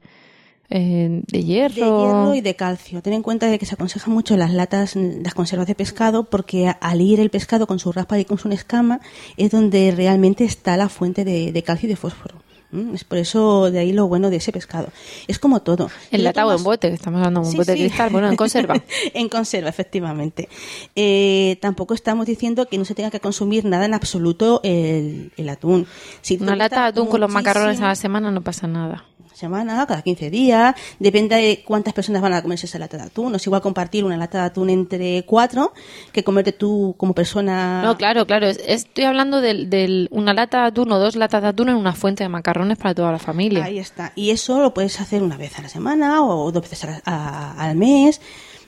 eh, de hierro. De hierro y de calcio. Ten en cuenta de que se aconseja mucho las latas, las conservas de pescado, porque al ir el pescado con su raspa y con su escama es donde realmente está la fuente de, de calcio y de fósforo. ¿Mm? Es por eso de ahí lo bueno de ese pescado. Es como todo. En Si lo lata o en tomas- bote, que estamos hablando de un Sí, bote de cristal, bueno, en conserva. en conserva, efectivamente. Eh, tampoco estamos diciendo que no se tenga que consumir nada en absoluto el, el atún. Si Una lata de atún con los macarrones a la semana no pasa nada. Semana, cada 15 días, depende de cuántas personas van a comerse esa lata de atún. No es igual compartir una lata de atún entre cuatro que comerte tú como persona. No, claro, claro. es- Estoy hablando de una lata de atún o dos latas de atún en una fuente de macarrones para toda la familia. Ahí está. Y eso lo puedes hacer una vez a la semana o dos veces a a- al mes.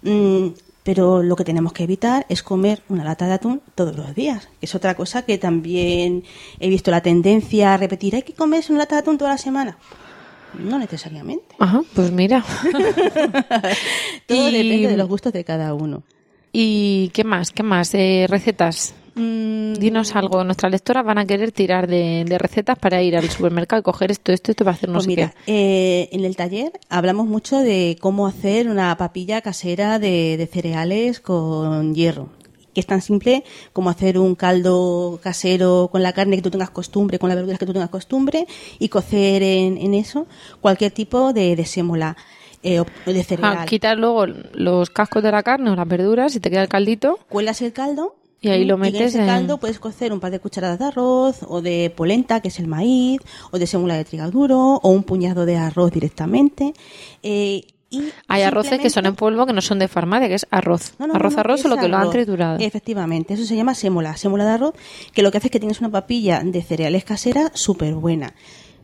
Mm, pero lo que tenemos que evitar es comer una lata de atún todos los días. que Es otra cosa que también he visto la tendencia a repetir. Hay que comerse una lata de atún toda la semana. No necesariamente. Ajá, pues mira. Todo Y- depende de los gustos de cada uno. ¿Y qué más? ¿Qué más? Eh, recetas. Mm, Dinos algo. Nuestras lectoras van a querer tirar de, de recetas para ir al supermercado y coger esto, esto, esto para hacer no Pues sé mira, qué. eh, en el taller hablamos mucho de cómo hacer una papilla casera de, de cereales con hierro. Que es tan simple como hacer un caldo casero con la carne que tú tengas costumbre, con las verduras que tú tengas costumbre, y cocer en, en eso cualquier tipo de, de sémola eh, de cereal. Ah, quitar luego los cascos de la carne o las verduras y te queda el caldito. Cuelas el caldo. Y ahí lo en metes ese en- caldo puedes cocer un par de cucharadas de arroz, o de polenta, que es el maíz, o de sémola de trigo duro, o un puñado de arroz directamente. Eh, y Hay arroces que son en polvo que no son de farmacia, que es arroz. No, no, arroz, no, arroz, es solo que lo han triturado. Efectivamente, eso se llama sémola, sémola de arroz, que lo que hace es que tienes una papilla de cereales casera súper buena.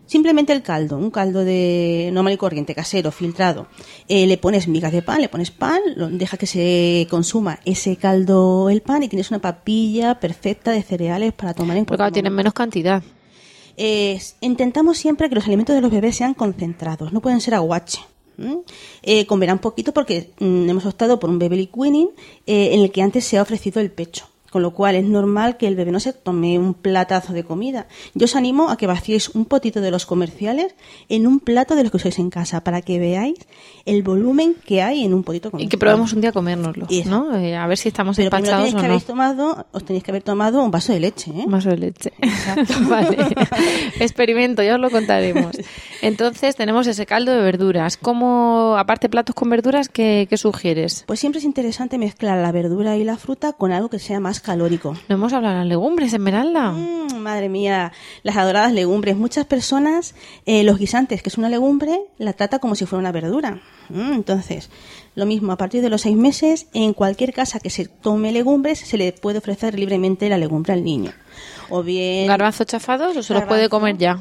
Simplemente el caldo, un caldo de normal y corriente, casero, filtrado. Eh, le pones migas de pan, le pones pan, lo- deja que se consuma ese caldo el pan y tienes una papilla perfecta de cereales para tomar en Porque claro, tienen menos cantidad. Eh, intentamos siempre que los alimentos de los bebés sean concentrados, no pueden ser aguache. Eh, comerán poquito porque mm, hemos optado por un baby lip weaning, eh, en el que antes se ha ofrecido el pecho. Con lo cual es normal que el bebé no se tome un platazo de comida. Yo os animo a que vaciéis un potito de los comerciales en un plato de los que usáis en casa para que veáis el volumen que hay en un potito Y comercial. que probemos un día a comérnoslo, Eso. ¿no? Eh, a ver si estamos Pero empachados o que no. habéis tomado, os tenéis que haber tomado un vaso de leche, ¿eh? Un vaso de leche. vale. Experimento, ya os lo contaremos. Entonces tenemos ese caldo de verduras. ¿Cómo, aparte platos con verduras, qué, qué sugieres? Pues siempre es interesante mezclar la verdura y la fruta con algo que sea más calórico. No hemos hablado de las legumbres, Esmeralda. Mm, madre mía, las adoradas legumbres. Muchas personas, eh, los guisantes, que es una legumbre, la trata como si fuera una verdura. Mm, entonces, lo mismo, a partir de los seis meses, en cualquier casa que se tome legumbres, se le puede ofrecer libremente la legumbre al niño. O bien... ¿Garbanzos chafados o se los puede comer ya?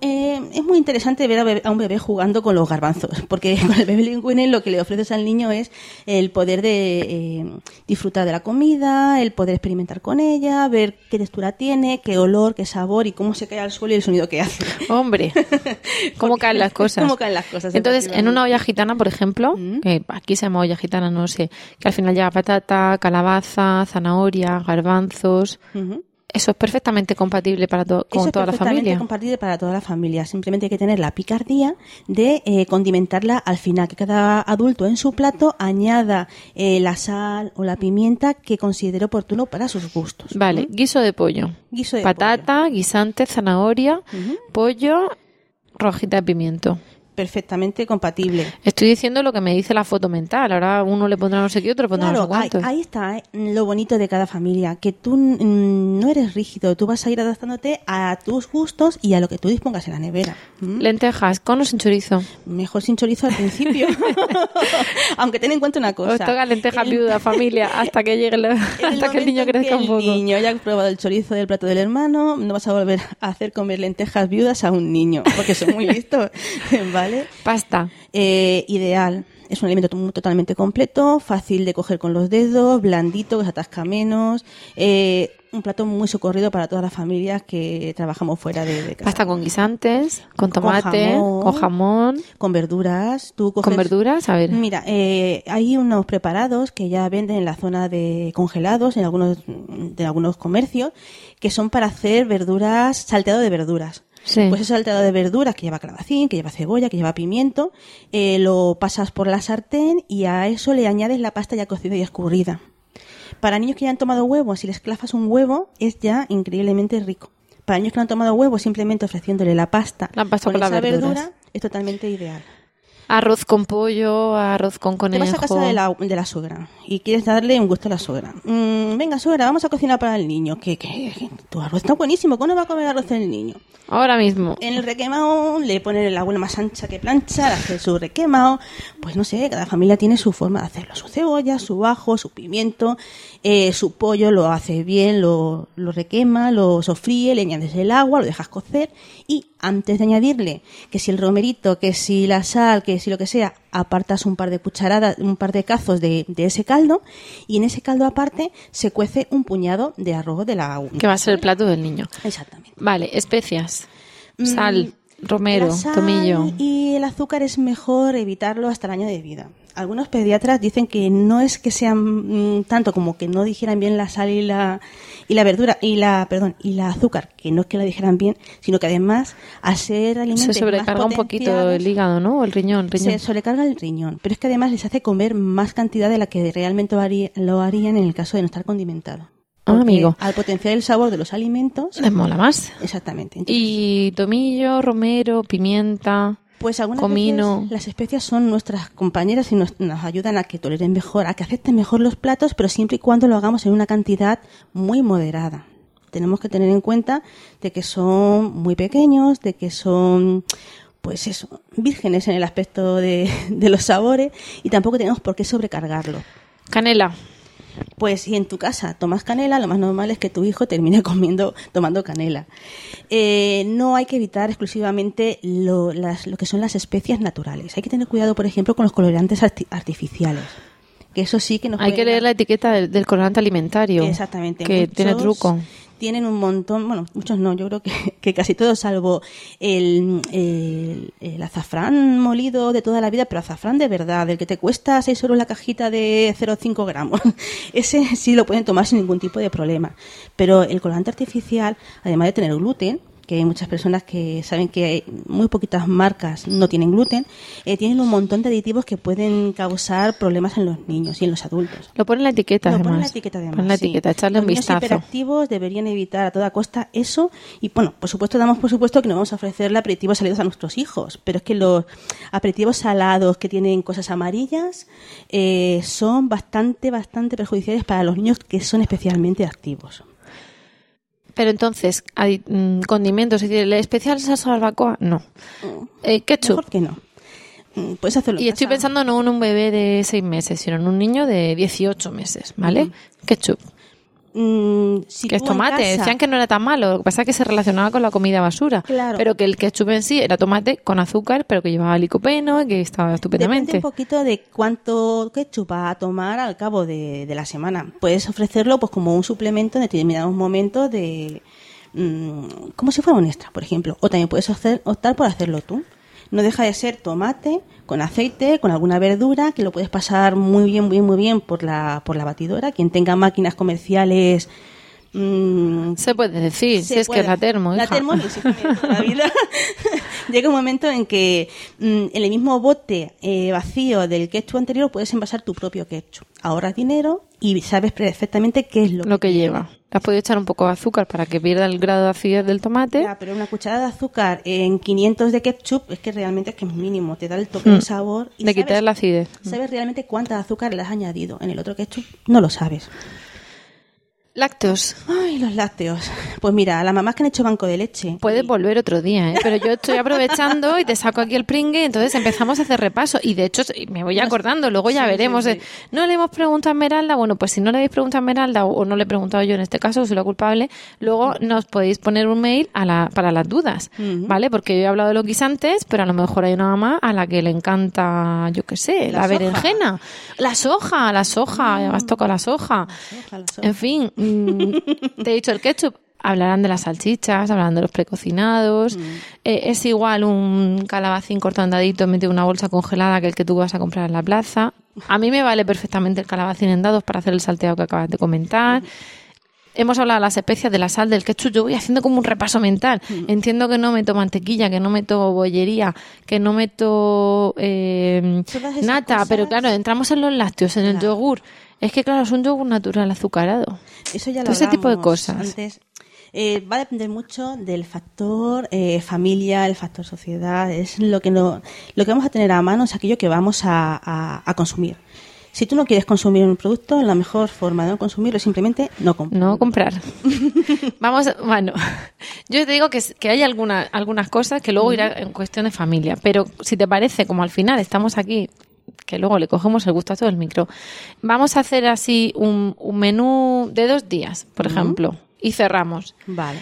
Eh, es muy interesante ver a, bebé- a un bebé jugando con los garbanzos, porque con el bebé lingüine lo que le ofreces al niño es el poder de eh, disfrutar de la comida, el poder experimentar con ella, ver qué textura tiene, qué olor, qué sabor y cómo se cae al suelo y el sonido que hace. Hombre, ¿cómo caen las cosas? cómo caen las cosas, Entonces, en una olla gitana, por ejemplo, Mm. que aquí se llama olla gitana, no sé, que al final lleva patata, calabaza, zanahoria, garbanzos. Eso es perfectamente compatible para to- con Eso es toda la perfectamente familia. compatible para toda la familia. Simplemente hay que tener la picardía de eh, condimentarla al final, que cada adulto en su plato añada eh, la sal o la pimienta que considere oportuno para sus gustos. Vale, ¿Mm? guiso de pollo. Guiso de Patata, guisante, zanahoria, pollo, rojita de pimiento. Perfectamente compatible. Estoy diciendo lo que me dice la foto mental. Ahora uno le pondrá no sé qué, otro le pondrá no Claro, sé ahí, cuánto. ahí está ¿eh? lo bonito de cada familia, que tú mm, no eres rígido, tú vas a ir adaptándote a tus gustos y a lo que tú dispongas en la nevera. ¿Mm? Lentejas, con o sin chorizo. Mejor sin chorizo al principio. Aunque ten en cuenta una cosa. Os toca lenteja el- viuda, familia, hasta que llegue la- en hasta que el niño crezca un poco. El niño haya probado el chorizo del plato del hermano, no vas a volver a hacer comer lentejas viudas a un niño, porque son muy listos, ¿vale? Pasta. Eh, ideal. Es un alimento to- totalmente completo, fácil de coger con los dedos, blandito, que se atasca menos. eh, un plato muy socorrido para todas las familias que trabajamos fuera de, de casa. Pasta con guisantes, con tomate, jamón. con jamón, Con verduras. Tú con coges- verduras. A ver, Mira, eh, hay unos preparados que ya venden en la zona de congelados, en algunos, de algunos comercios, que son para hacer verduras, salteado de verduras. Sí. Pues ese salteado de verduras que lleva calabacín, que lleva cebolla, que lleva pimiento, eh, lo pasas por la sartén y a eso le añades la pasta ya cocida y escurrida. Para niños que ya han tomado huevo, si les clafas un huevo, es ya increíblemente rico. Para niños que no han tomado huevo, simplemente ofreciéndole la pasta, La pasta con con las esa verduras. verdura, es totalmente ideal. Arroz con pollo, arroz con Te conejo. vas a casa de la, de la suegra y quieres darle un gusto a la suegra. Mm, venga, suegra, vamos a cocinar para el niño. Que, tu arroz está buenísimo. ¿Cómo va a comer arroz el niño? Ahora mismo. En el requemado le pone la abuela más ancha que plancha, le hace su requemado. Pues no sé, cada familia tiene su forma de hacerlo. Su cebolla, su ajo, su pimiento, eh, su pollo lo hace bien, lo, lo requema, lo sofríe, le añades el agua, lo dejas cocer y antes de añadirle que si el romerito, que si la sal, que si lo que sea, apartas un par de cucharadas, un par de cazos de, de ese caldo y en ese caldo aparte se cuece un puñado de arroz de la Que va a ser el plato del niño. Exactamente. Vale, especias. Mm, Sal, romero, La sal tomillo. Y el azúcar es mejor evitarlo hasta el año de vida. Algunos pediatras dicen que no es que sean mm, tanto como que no dijeran bien la sal y la y la verdura y la perdón y la azúcar, que no es que la dijeran bien, sino que además al ser alimentos Se sobrecarga un poquito el hígado, ¿no? O el riñón, el riñón. se sobrecarga el riñón, pero es que además les hace comer más cantidad de la que realmente lo haría- lo harían en el caso de no estar condimentado. Ah, Porque amigo. Al potenciar el sabor de los alimentos, Les mola más. exactamente. Entonces, Y tomillo, romero, pimienta. Pues algunas comino. veces las especias son nuestras compañeras y nos, nos ayudan a que toleren mejor, a que acepten mejor los platos, pero siempre y cuando lo hagamos en una cantidad muy moderada. Tenemos que tener en cuenta de que son muy pequeños, de que son, pues eso, vírgenes en el aspecto de, de los sabores y tampoco tenemos por qué sobrecargarlo. Canela. Pues si en tu casa tomas canela, lo más normal es que tu hijo termine comiendo, tomando canela. Eh, no hay que evitar exclusivamente lo, las- lo que son las especias naturales. Hay que tener cuidado, por ejemplo, con los colorantes arti- artificiales. Que eso sí que nos Hay que leer dar- la etiqueta del, del colorante alimentario. Exactamente. Que muchos tiene truco. Tienen un montón, bueno, muchos no, yo creo que, casi todos, salvo el, el, el azafrán molido de toda la vida, pero azafrán de verdad, del que te cuesta 6 euros la cajita de 0,5 gramos. Ese sí lo pueden tomar sin ningún tipo de problema. Pero el colorante artificial, además de tener gluten, que hay muchas personas que saben que muy poquitas marcas no tienen gluten, eh, tienen un montón de aditivos que pueden causar problemas en los niños y en los adultos. Lo pone en la etiqueta, Lo además. pone en la etiqueta además. Pone en la sí. etiqueta, echarle Los un niños vistazo. hiperactivos deberían evitar a toda costa eso. Y bueno, por supuesto, damos por supuesto que no vamos a ofrecerle aperitivos salados a nuestros hijos. Pero es que los aperitivos salados que tienen cosas amarillas eh, son bastante, bastante perjudiciales para los niños que son especialmente activos. Pero entonces, adi- mm, condimentos, es decir, ¿el especial salsa barbacoa? No. Eh, ketchup. Mejor que no. Mm, Puedes hacerlo Y estoy pensando no en un bebé de 6 meses, sino en un niño de 18 meses, ¿vale? Ketchup. Mm, si que es tomate. casa- Decían que no era tan malo. Lo que pasa es que se relacionaba con la comida basura. Claro. Pero que el ketchup en sí era tomate con azúcar, pero que llevaba licopeno y que estaba Depende estupendamente. un poquito de cuánto ketchup vas a tomar al cabo de, de la semana. Puedes ofrecerlo pues como un suplemento en determinados momentos de mm, como si fuera un extra, por ejemplo. O también puedes hacer- optar por hacerlo tú. No deja de ser tomate con aceite, con alguna verdura, que lo puedes pasar muy bien, muy bien, muy bien por la, por la batidora. Quien tenga máquinas comerciales mm, Se puede decir, se si es puede. que la termo, La hija. termo lo exige toda la vida. Llega un momento en que mm, en el mismo bote eh, vacío del ketchup anterior puedes envasar tu propio ketchup. Ahorras dinero y sabes perfectamente qué es lo, lo que lleva. Le has podido echar un poco de azúcar para que pierda el grado de acidez del tomate. Ya, pero una cucharada de azúcar en 500 de ketchup es que realmente es que es mínimo, te da el toque de sabor y sabes- quitas la acidez. sabes realmente cuánta azúcar le has añadido. En el otro ketchup no lo sabes. Lácteos. Ay, los lácteos. Pues mira, las mamás que han hecho banco de leche. Puedes volver otro día, ¿eh? pero yo estoy aprovechando y te saco aquí el pringue, entonces empezamos a hacer repaso. Y de hecho, me voy acordando, luego ya Sí, veremos. sí. eh, No le hemos preguntado a Esmeralda, bueno, pues si no le habéis preguntado a Esmeralda o, no le he preguntado yo en este caso, soy la culpable, luego nos podéis poner un mail a la, para las dudas, ¿vale? Porque yo he hablado de los guisantes, pero a lo mejor hay una mamá a la que le encanta, yo qué sé, la, La soja. berenjena, la soja, la soja, ya me has tocado la soja. soja, la soja. En fin, mm, te he dicho el ketchup. Hablarán de las salchichas, hablarán de los precocinados. Mm. Eh, es igual un calabacín cortado en daditos metido en una bolsa congelada que el que tú vas a comprar en la plaza. A mí me vale perfectamente el calabacín en dados para hacer el salteado que acabas de comentar. Hemos hablado de las especias, de la sal, del ketchup. Yo voy haciendo como un repaso mental. Mm. Entiendo que no meto mantequilla, que no meto bollería, que no meto eh, nata, cosas- pero claro, entramos en los lácteos, en el yogur. Es que claro, es un yogur natural azucarado. Eso ya lo Todo ese tipo de cosas. Antes. Eh, va a depender mucho del factor eh, familia, el factor sociedad. Es lo que, no, lo que vamos a tener a mano, es aquello que vamos a, a- a consumir. Si tú no quieres consumir un producto, la mejor forma de no consumirlo es simplemente no comprar. No comprar. Vamos, a- bueno, yo te digo que, que hay alguna- algunas cosas que luego irá en cuestión de familia, pero si te parece, como al final estamos aquí, que luego le cogemos el gustazo del micro, vamos a hacer así un, un menú de dos días, por ejemplo, y cerramos. Vale.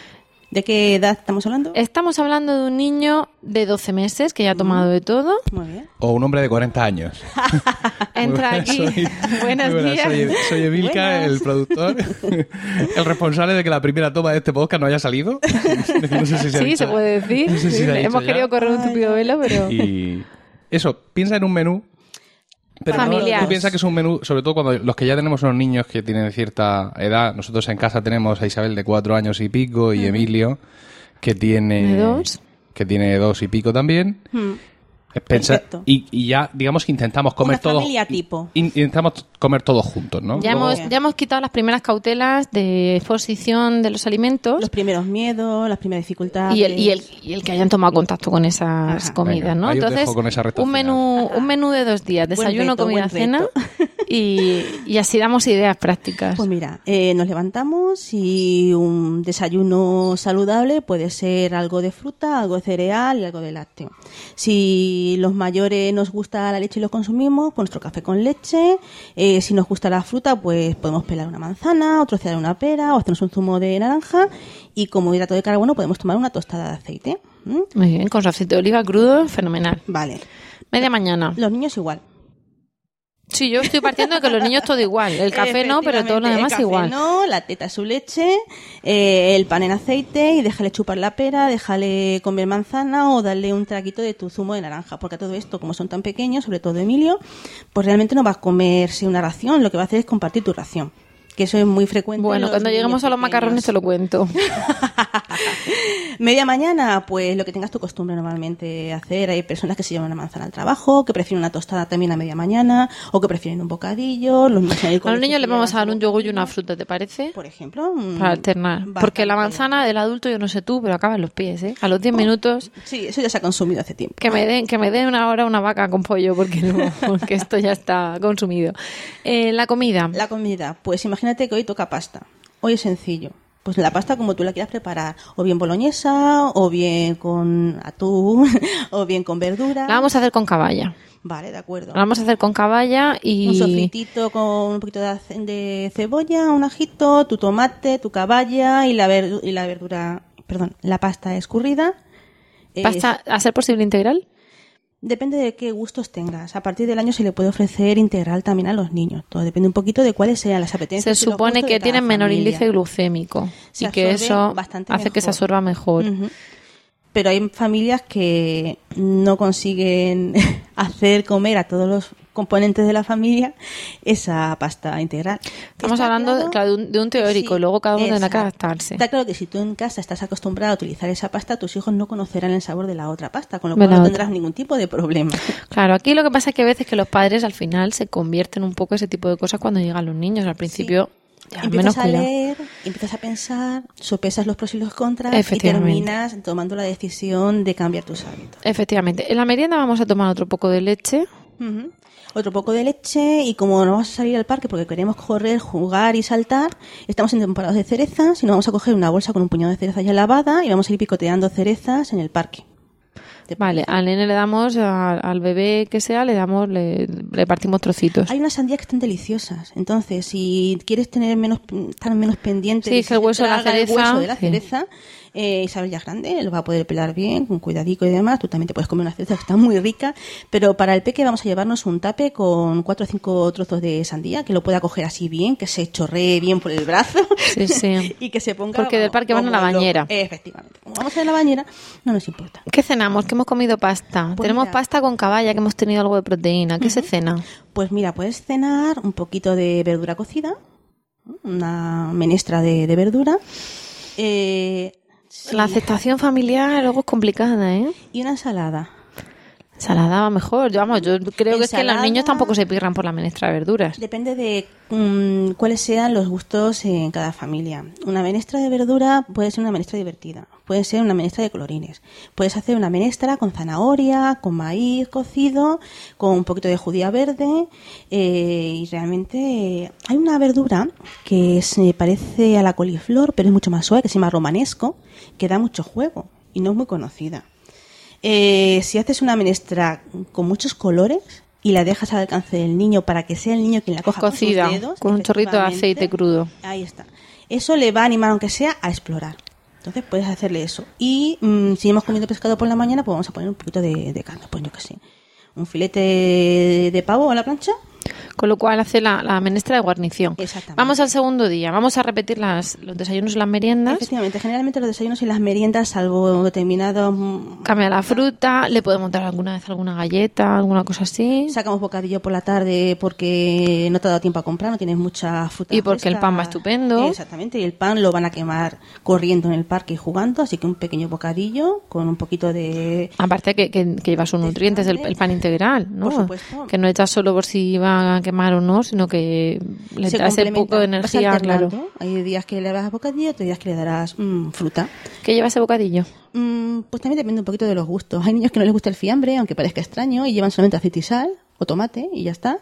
¿De qué edad estamos hablando? Estamos hablando de un niño de 12 meses que ya ha tomado de todo. Muy bien. O un hombre de 40 años. Entra aquí. soy- Buenos buenas, días. Soy, soy Emilka, Buenas. el productor, el responsable de que la primera toma de este podcast no haya salido. No sé si se ha Sí, dicho se puede decir. No sé si Sí, se ha dicho Hemos ya. querido correr un tupido velo, pero... Y eso, piensa en un menú. Pero no- tú piensas que es un menú, sobre todo cuando los que ya tenemos unos niños que tienen cierta edad. Nosotros en casa tenemos a Isabel de cuatro años y pico y Emilio que tiene De dos. que tiene dos y pico también. Y, y ya, digamos que intentamos comer Una todos. familia tipo. in- Intentamos comer todos juntos, ¿no? Ya Luego- hemos, ya hemos quitado las primeras cautelas de exposición de los alimentos Los primeros miedos, las primeras dificultades. y el, y, el, y el que hayan tomado contacto con esas Ajá. comidas, Venga, ¿no? Entonces, con esa un menú, un menú de dos días, desayuno, reto, comida, cena y, y así damos ideas prácticas. Pues mira, eh, nos levantamos y un desayuno saludable puede ser algo de fruta, algo de cereal y algo de lácteo. Si los mayores nos gusta la leche y lo consumimos, pues nuestro café con leche. Eh, si nos gusta la fruta, pues podemos pelar una manzana, o trocear una pera, o hacernos un zumo de naranja. Y como hidrato de carbono podemos tomar una tostada de aceite. ¿Mm? Muy bien, con su aceite de oliva crudo, fenomenal. Vale. Media mañana. Los niños igual. Sí, yo estoy partiendo de que los niños todo igual. El café no, pero todo lo demás el café igual. No, la teta su leche, eh, el pan en aceite y déjale chupar la pera, déjale comer manzana o darle un traguito de tu zumo de naranja. Porque a todo esto, como son tan pequeños, sobre todo Emilio, pues realmente no va a comerse una ración, lo que va a hacer es compartir tu ración. Que eso es muy frecuente. en Bueno, cuando lleguemos a los macarrones te lo cuento. Media mañana, pues lo que tengas tu costumbre normalmente hacer. Hay personas que se llevan una manzana al trabajo, que prefieren una tostada también a media mañana, o que prefieren un bocadillo. Los A los niños les vamos a dar un yogur y una fruta, ¿te parece? Por ejemplo. Para alternar. Porque la manzana del adulto, yo no sé tú, pero acaba en los pies, ¿eh? A los 10 minutos Sí, eso ya se ha consumido hace tiempo. que me den que me den una hora una vaca con pollo porque no, porque esto ya está consumido. Eh, la comida. La comida, pues imagínate que hoy toca pasta. Hoy es sencillo. Pues la pasta como tú la quieras preparar, o bien boloñesa, o bien con atún, o bien con verdura. La vamos a hacer con caballa. Vale, de acuerdo. La vamos a hacer con caballa y Un sofritito con un poquito de, cebolla, un ajito, tu tomate, tu caballa y la, y la verdura, perdón, la pasta escurrida. Pasta a ser posible integral. Depende de qué gustos tengas. A partir del año se le puede ofrecer integral también a los niños. Todo depende un poquito de cuáles sean las Se apetencias. los supone que tienen menor familia. índice glucémico Se y que eso hace que se absorba mejor. Pero hay familias que no consiguen hacer comer a todos los componentes de la familia esa pasta integral. Estamos hablando de- claro, de un- de un teórico, y luego cada uno tendrá que adaptarse. Está claro que si tú en casa estás acostumbrado a utilizar esa pasta, tus hijos no conocerán el sabor de la otra pasta, con lo cual no tendrás ningún tipo de problema. Claro, aquí lo que pasa es que a veces que los padres al final se convierten un poco ese tipo de cosas cuando llegan los niños. Al principio, ya, menos empiezas a cuidado. leer, empiezas a pensar, sopesas los pros y los contras y terminas tomando la decisión de cambiar tus hábitos. Efectivamente. En la merienda vamos a tomar otro poco de leche. Otro poco de leche y como no vamos a salir al parque porque queremos correr, jugar y saltar, estamos en temporadas de cerezas y nos vamos a coger una bolsa con un puñado de cerezas ya lavada y vamos a ir picoteando cerezas en el parque. ¿Te Vale, al nene le damos, al bebé que sea, le damos, le, le partimos trocitos. Hay unas sandías que están deliciosas. Entonces, si quieres tener menos, estar menos pendiente Sí, que el hueso de la el cereza, hueso de la sí. Eh, Isabel ya es grande, lo va a poder pelar bien, con cuidadico y demás. Tú también te puedes comer una cereza que está muy rica. Pero para el peque vamos a llevarnos un tape con cuatro o cinco trozos de sandía, que lo pueda coger así bien, que se chorree bien por el brazo. Sí, sí. y que se ponga. Porque del parque van a la bañera. Efectivamente. Como vamos a la bañera, no nos importa. ¿Qué cenamos? ¿Qué hemos comido pasta? Pues Tenemos mira. pasta con caballa, que hemos tenido algo de proteína. ¿Qué se cena? Pues mira, puedes cenar un poquito de verdura cocida, una menestra de, de verdura, eh, sí, La aceptación familiar luego es complicada, ¿eh? y una ensalada. Ensalada va mejor. Yo, vamos, yo creo que es que los niños tampoco se pirran por la menestra de verduras. Depende de mm, cuáles sean los gustos en cada familia. Una menestra de verdura puede ser una menestra divertida, puede ser una menestra de colorines. Puedes hacer una menestra con zanahoria, con maíz cocido, con un poquito de judía verde. eh, y realmente eh, hay una verdura que se parece a la coliflor, pero es mucho más suave, que se llama romanesco, que da mucho juego y no es muy conocida. Eh, si haces una menestra con muchos colores y la dejas al alcance del niño para que sea el niño quien la coja Cocida, con sus dedos, con un chorrito de aceite crudo. Ahí está. Eso le va a animar, aunque sea, a explorar. Entonces puedes hacerle eso. Y mm, si hemos comido pescado por la mañana, pues vamos a poner un poquito de, de carne, pues yo qué sé. Un filete de pavo a la plancha. Con lo cual hace la, la menestra de guarnición. Vamos al segundo día. Vamos a repetir las, los desayunos y las meriendas. Efectivamente, generalmente los desayunos y las meriendas, salvo determinados... mm, Cambia la fruta. Le podemos dar alguna vez alguna galleta, alguna cosa así. Sacamos bocadillo por la tarde porque no te ha dado tiempo a comprar, no tienes mucha fruta. Y porque el pan va estupendo. Exactamente, y el pan lo van a quemar corriendo en el parque y jugando, así que un pequeño bocadillo con un poquito de... Aparte que, que, que lleva sus nutrientes el, el pan integral, ¿no? Por supuesto. Que no echas solo por si va a quemar o no, sino que le das complementan. poco de energía, claro. Hay días que le darás bocadillo, otros días que le darás mm, fruta. ¿Qué lleva ese bocadillo? Mm, pues también depende un poquito de los gustos. Hay niños que no les gusta el fiambre, aunque parezca extraño, y llevan solamente aceite y sal o tomate y ya está.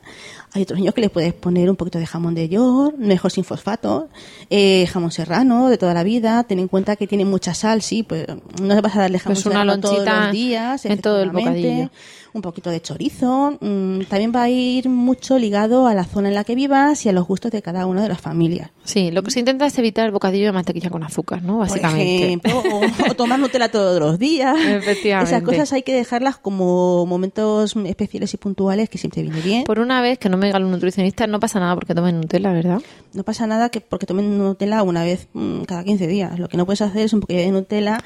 Hay otros niños que les puedes poner un poquito de jamón de york, mejor sin fosfato, eh, jamón serrano de toda la vida. Ten en cuenta que tiene mucha sal, sí, pues no le vas a darle jamón Pues una serrano todos lonchita los días. en todo el bocadillo. Un poquito de chorizo. Mm, también va a ir mucho ligado a la zona en la que vivas y a los gustos de cada una de las familias. Sí, lo que se intenta es evitar el bocadillo de mantequilla con azúcar, ¿no? Básicamente. Por ejemplo, o, o tomar Nutella todos los días. Efectivamente. Esas cosas hay que dejarlas como momentos especiales y puntuales que siempre viene bien. Por una vez que no me diga el nutricionista, no pasa nada porque tomen Nutella, ¿verdad? No pasa nada que porque tomen Nutella una vez mm, cada 15 días. Lo que no puedes hacer es un poquito de Nutella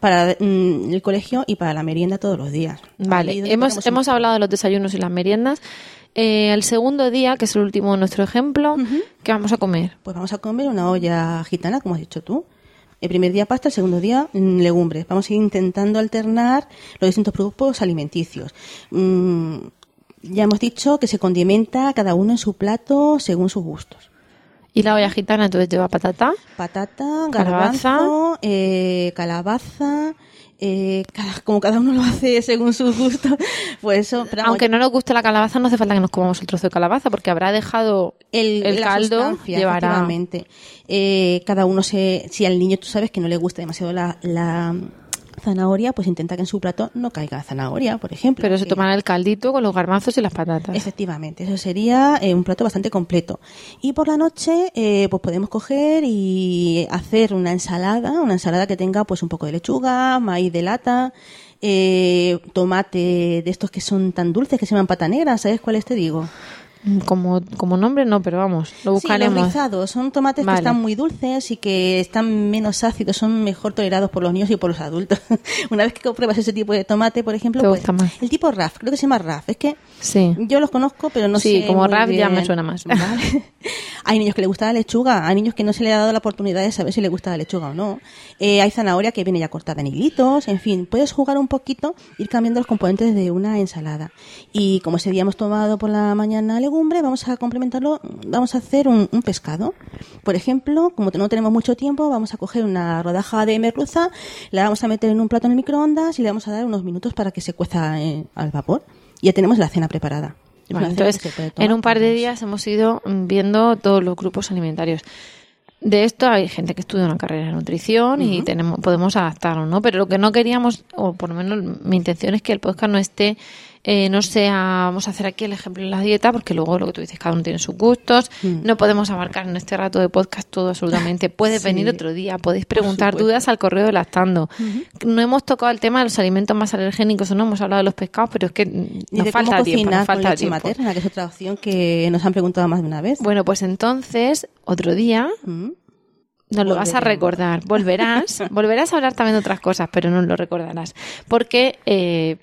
para mm, el colegio y para la merienda todos los días. Vale, hemos, hemos hablado de los desayunos y las meriendas. Eh, el segundo día, que es el último de nuestro ejemplo, ¿qué vamos a comer? Pues vamos a comer una olla gitana, como has dicho tú. El primer día pasta, el segundo día mm, legumbres. Vamos a ir intentando alternar los distintos grupos alimenticios. Mm, ya hemos dicho que se condimenta cada uno en su plato según sus gustos. Y la olla gitana entonces lleva patata. Patata, Calabaza. eh, calabaza, eh, cada- como cada uno lo hace según sus gustos, pues eso. pero Aunque no nos guste la calabaza, no hace falta que nos comamos el trozo de calabaza porque habrá dejado el, la caldo, llevará... Eh, cada uno se, si al niño tú sabes que no le gusta demasiado la, la zanahoria, pues intenta que en su plato no caiga zanahoria, por ejemplo. Pero se tomará el caldito con los garbanzos y las patatas. Efectivamente, eso sería eh, un plato bastante completo. Y por la noche, eh, pues podemos coger y hacer una ensalada, una ensalada que tenga pues un poco de lechuga, maíz de lata, eh, tomate de estos que son tan dulces que se llaman pata negra, ¿sabes cuáles te digo? Como, como nombre no, pero vamos, lo Sí, los buscaremos. rizados son tomates Vale. que están muy dulces y que están menos ácidos, son mejor tolerados por los niños y por los adultos. Una vez que pruebas ese tipo de tomate, por ejemplo, pues, el tipo RAF, creo que se llama RAF, es que Sí. yo los conozco, pero no Sí, sé. como muy RAF ya bien. me suena más. Vale. hay niños que les gusta la lechuga, hay niños que no se le ha dado la oportunidad de saber si les gusta la lechuga o no. Eh, hay zanahoria que viene ya cortada en hilitos, en fin, puedes jugar un poquito, ir cambiando los componentes de una ensalada. Y como ese día hemos tomado por la mañana legumbre, vamos a complementarlo, vamos a hacer un, un pescado. Por ejemplo, como no tenemos mucho tiempo, vamos a coger una rodaja de merluza, la vamos a meter en un plato en el microondas y le vamos a dar unos minutos para que se cueza eh, al vapor. Y ya tenemos la cena preparada. Cena entonces, en un par de días hemos ido mm, viendo todos los grupos alimentarios. De esto hay gente que estudia una carrera de nutrición y tenemos podemos adaptarlo, ¿no? Pero lo que no queríamos, o por lo menos mi intención es que el podcast no esté, eh, no sea, vamos a hacer aquí el ejemplo de la dieta, porque luego lo que tú dices, cada uno tiene sus gustos, Mm. no podemos abarcar en este rato de podcast todo absolutamente. Puedes Sí. venir otro día, podéis preguntar dudas al correo de Lactando. No hemos tocado el tema de los alimentos más alergénicos o no, hemos hablado de los pescados, pero es que nos de falta cómo tiempo, nos falta leche tiempo. materna, que es otra opción que nos han preguntado más de una vez. Bueno, pues entonces, otro día Mm. nos lo vas a recordar. Volverás, volverás a hablar también de otras cosas, pero no lo recordarás. Porque, eh,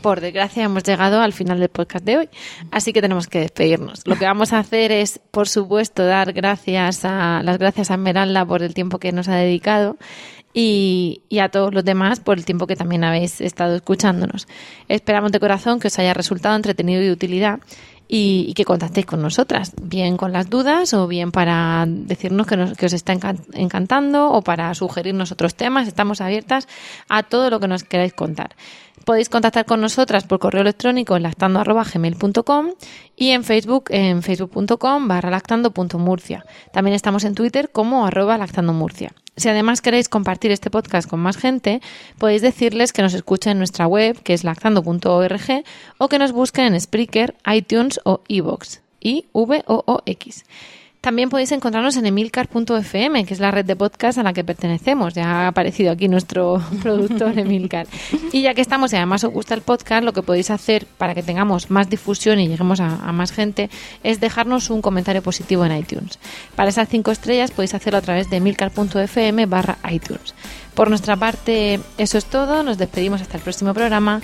por desgracia, hemos llegado al final del podcast de hoy. Así que tenemos que despedirnos. Lo que vamos a hacer es, por supuesto, dar gracias a, las gracias a Esmeralda por el tiempo que nos ha dedicado. Y, y a todos los demás por el tiempo que también habéis estado escuchándonos. Esperamos de corazón que os haya resultado entretenido y de utilidad y, que contactéis con nosotras, bien con las dudas o bien para decirnos que, nos- os está encan- encantando o para sugerirnos otros temas. Estamos abiertas a todo lo que nos queráis contar. Podéis contactar con nosotras por correo electrónico en lactando.gmail.com y en Facebook en facebook.com barra lactando.murcia. También estamos en Twitter como arroba lactandomurcia. Si además queréis compartir este podcast con más gente, podéis decirles que nos escuchen en nuestra web, que es lactando.org, o que nos busquen en Spreaker, iTunes o iVoox. I V O O X. También podéis encontrarnos en emilcar.fm, que es la red de podcast a la que pertenecemos. Ya ha aparecido aquí nuestro productor Emilcar. Y ya que estamos y además os gusta el podcast, lo que podéis hacer para que tengamos más difusión y lleguemos a, a más gente es dejarnos un comentario positivo en iTunes. Para esas cinco estrellas podéis hacerlo a través de emilcar.fm barra iTunes. Por nuestra parte, eso es todo. Nos despedimos hasta el próximo programa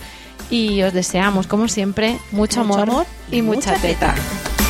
y os deseamos, como siempre, mucho, Mucho amor, amor y mucha mucha teta. teta.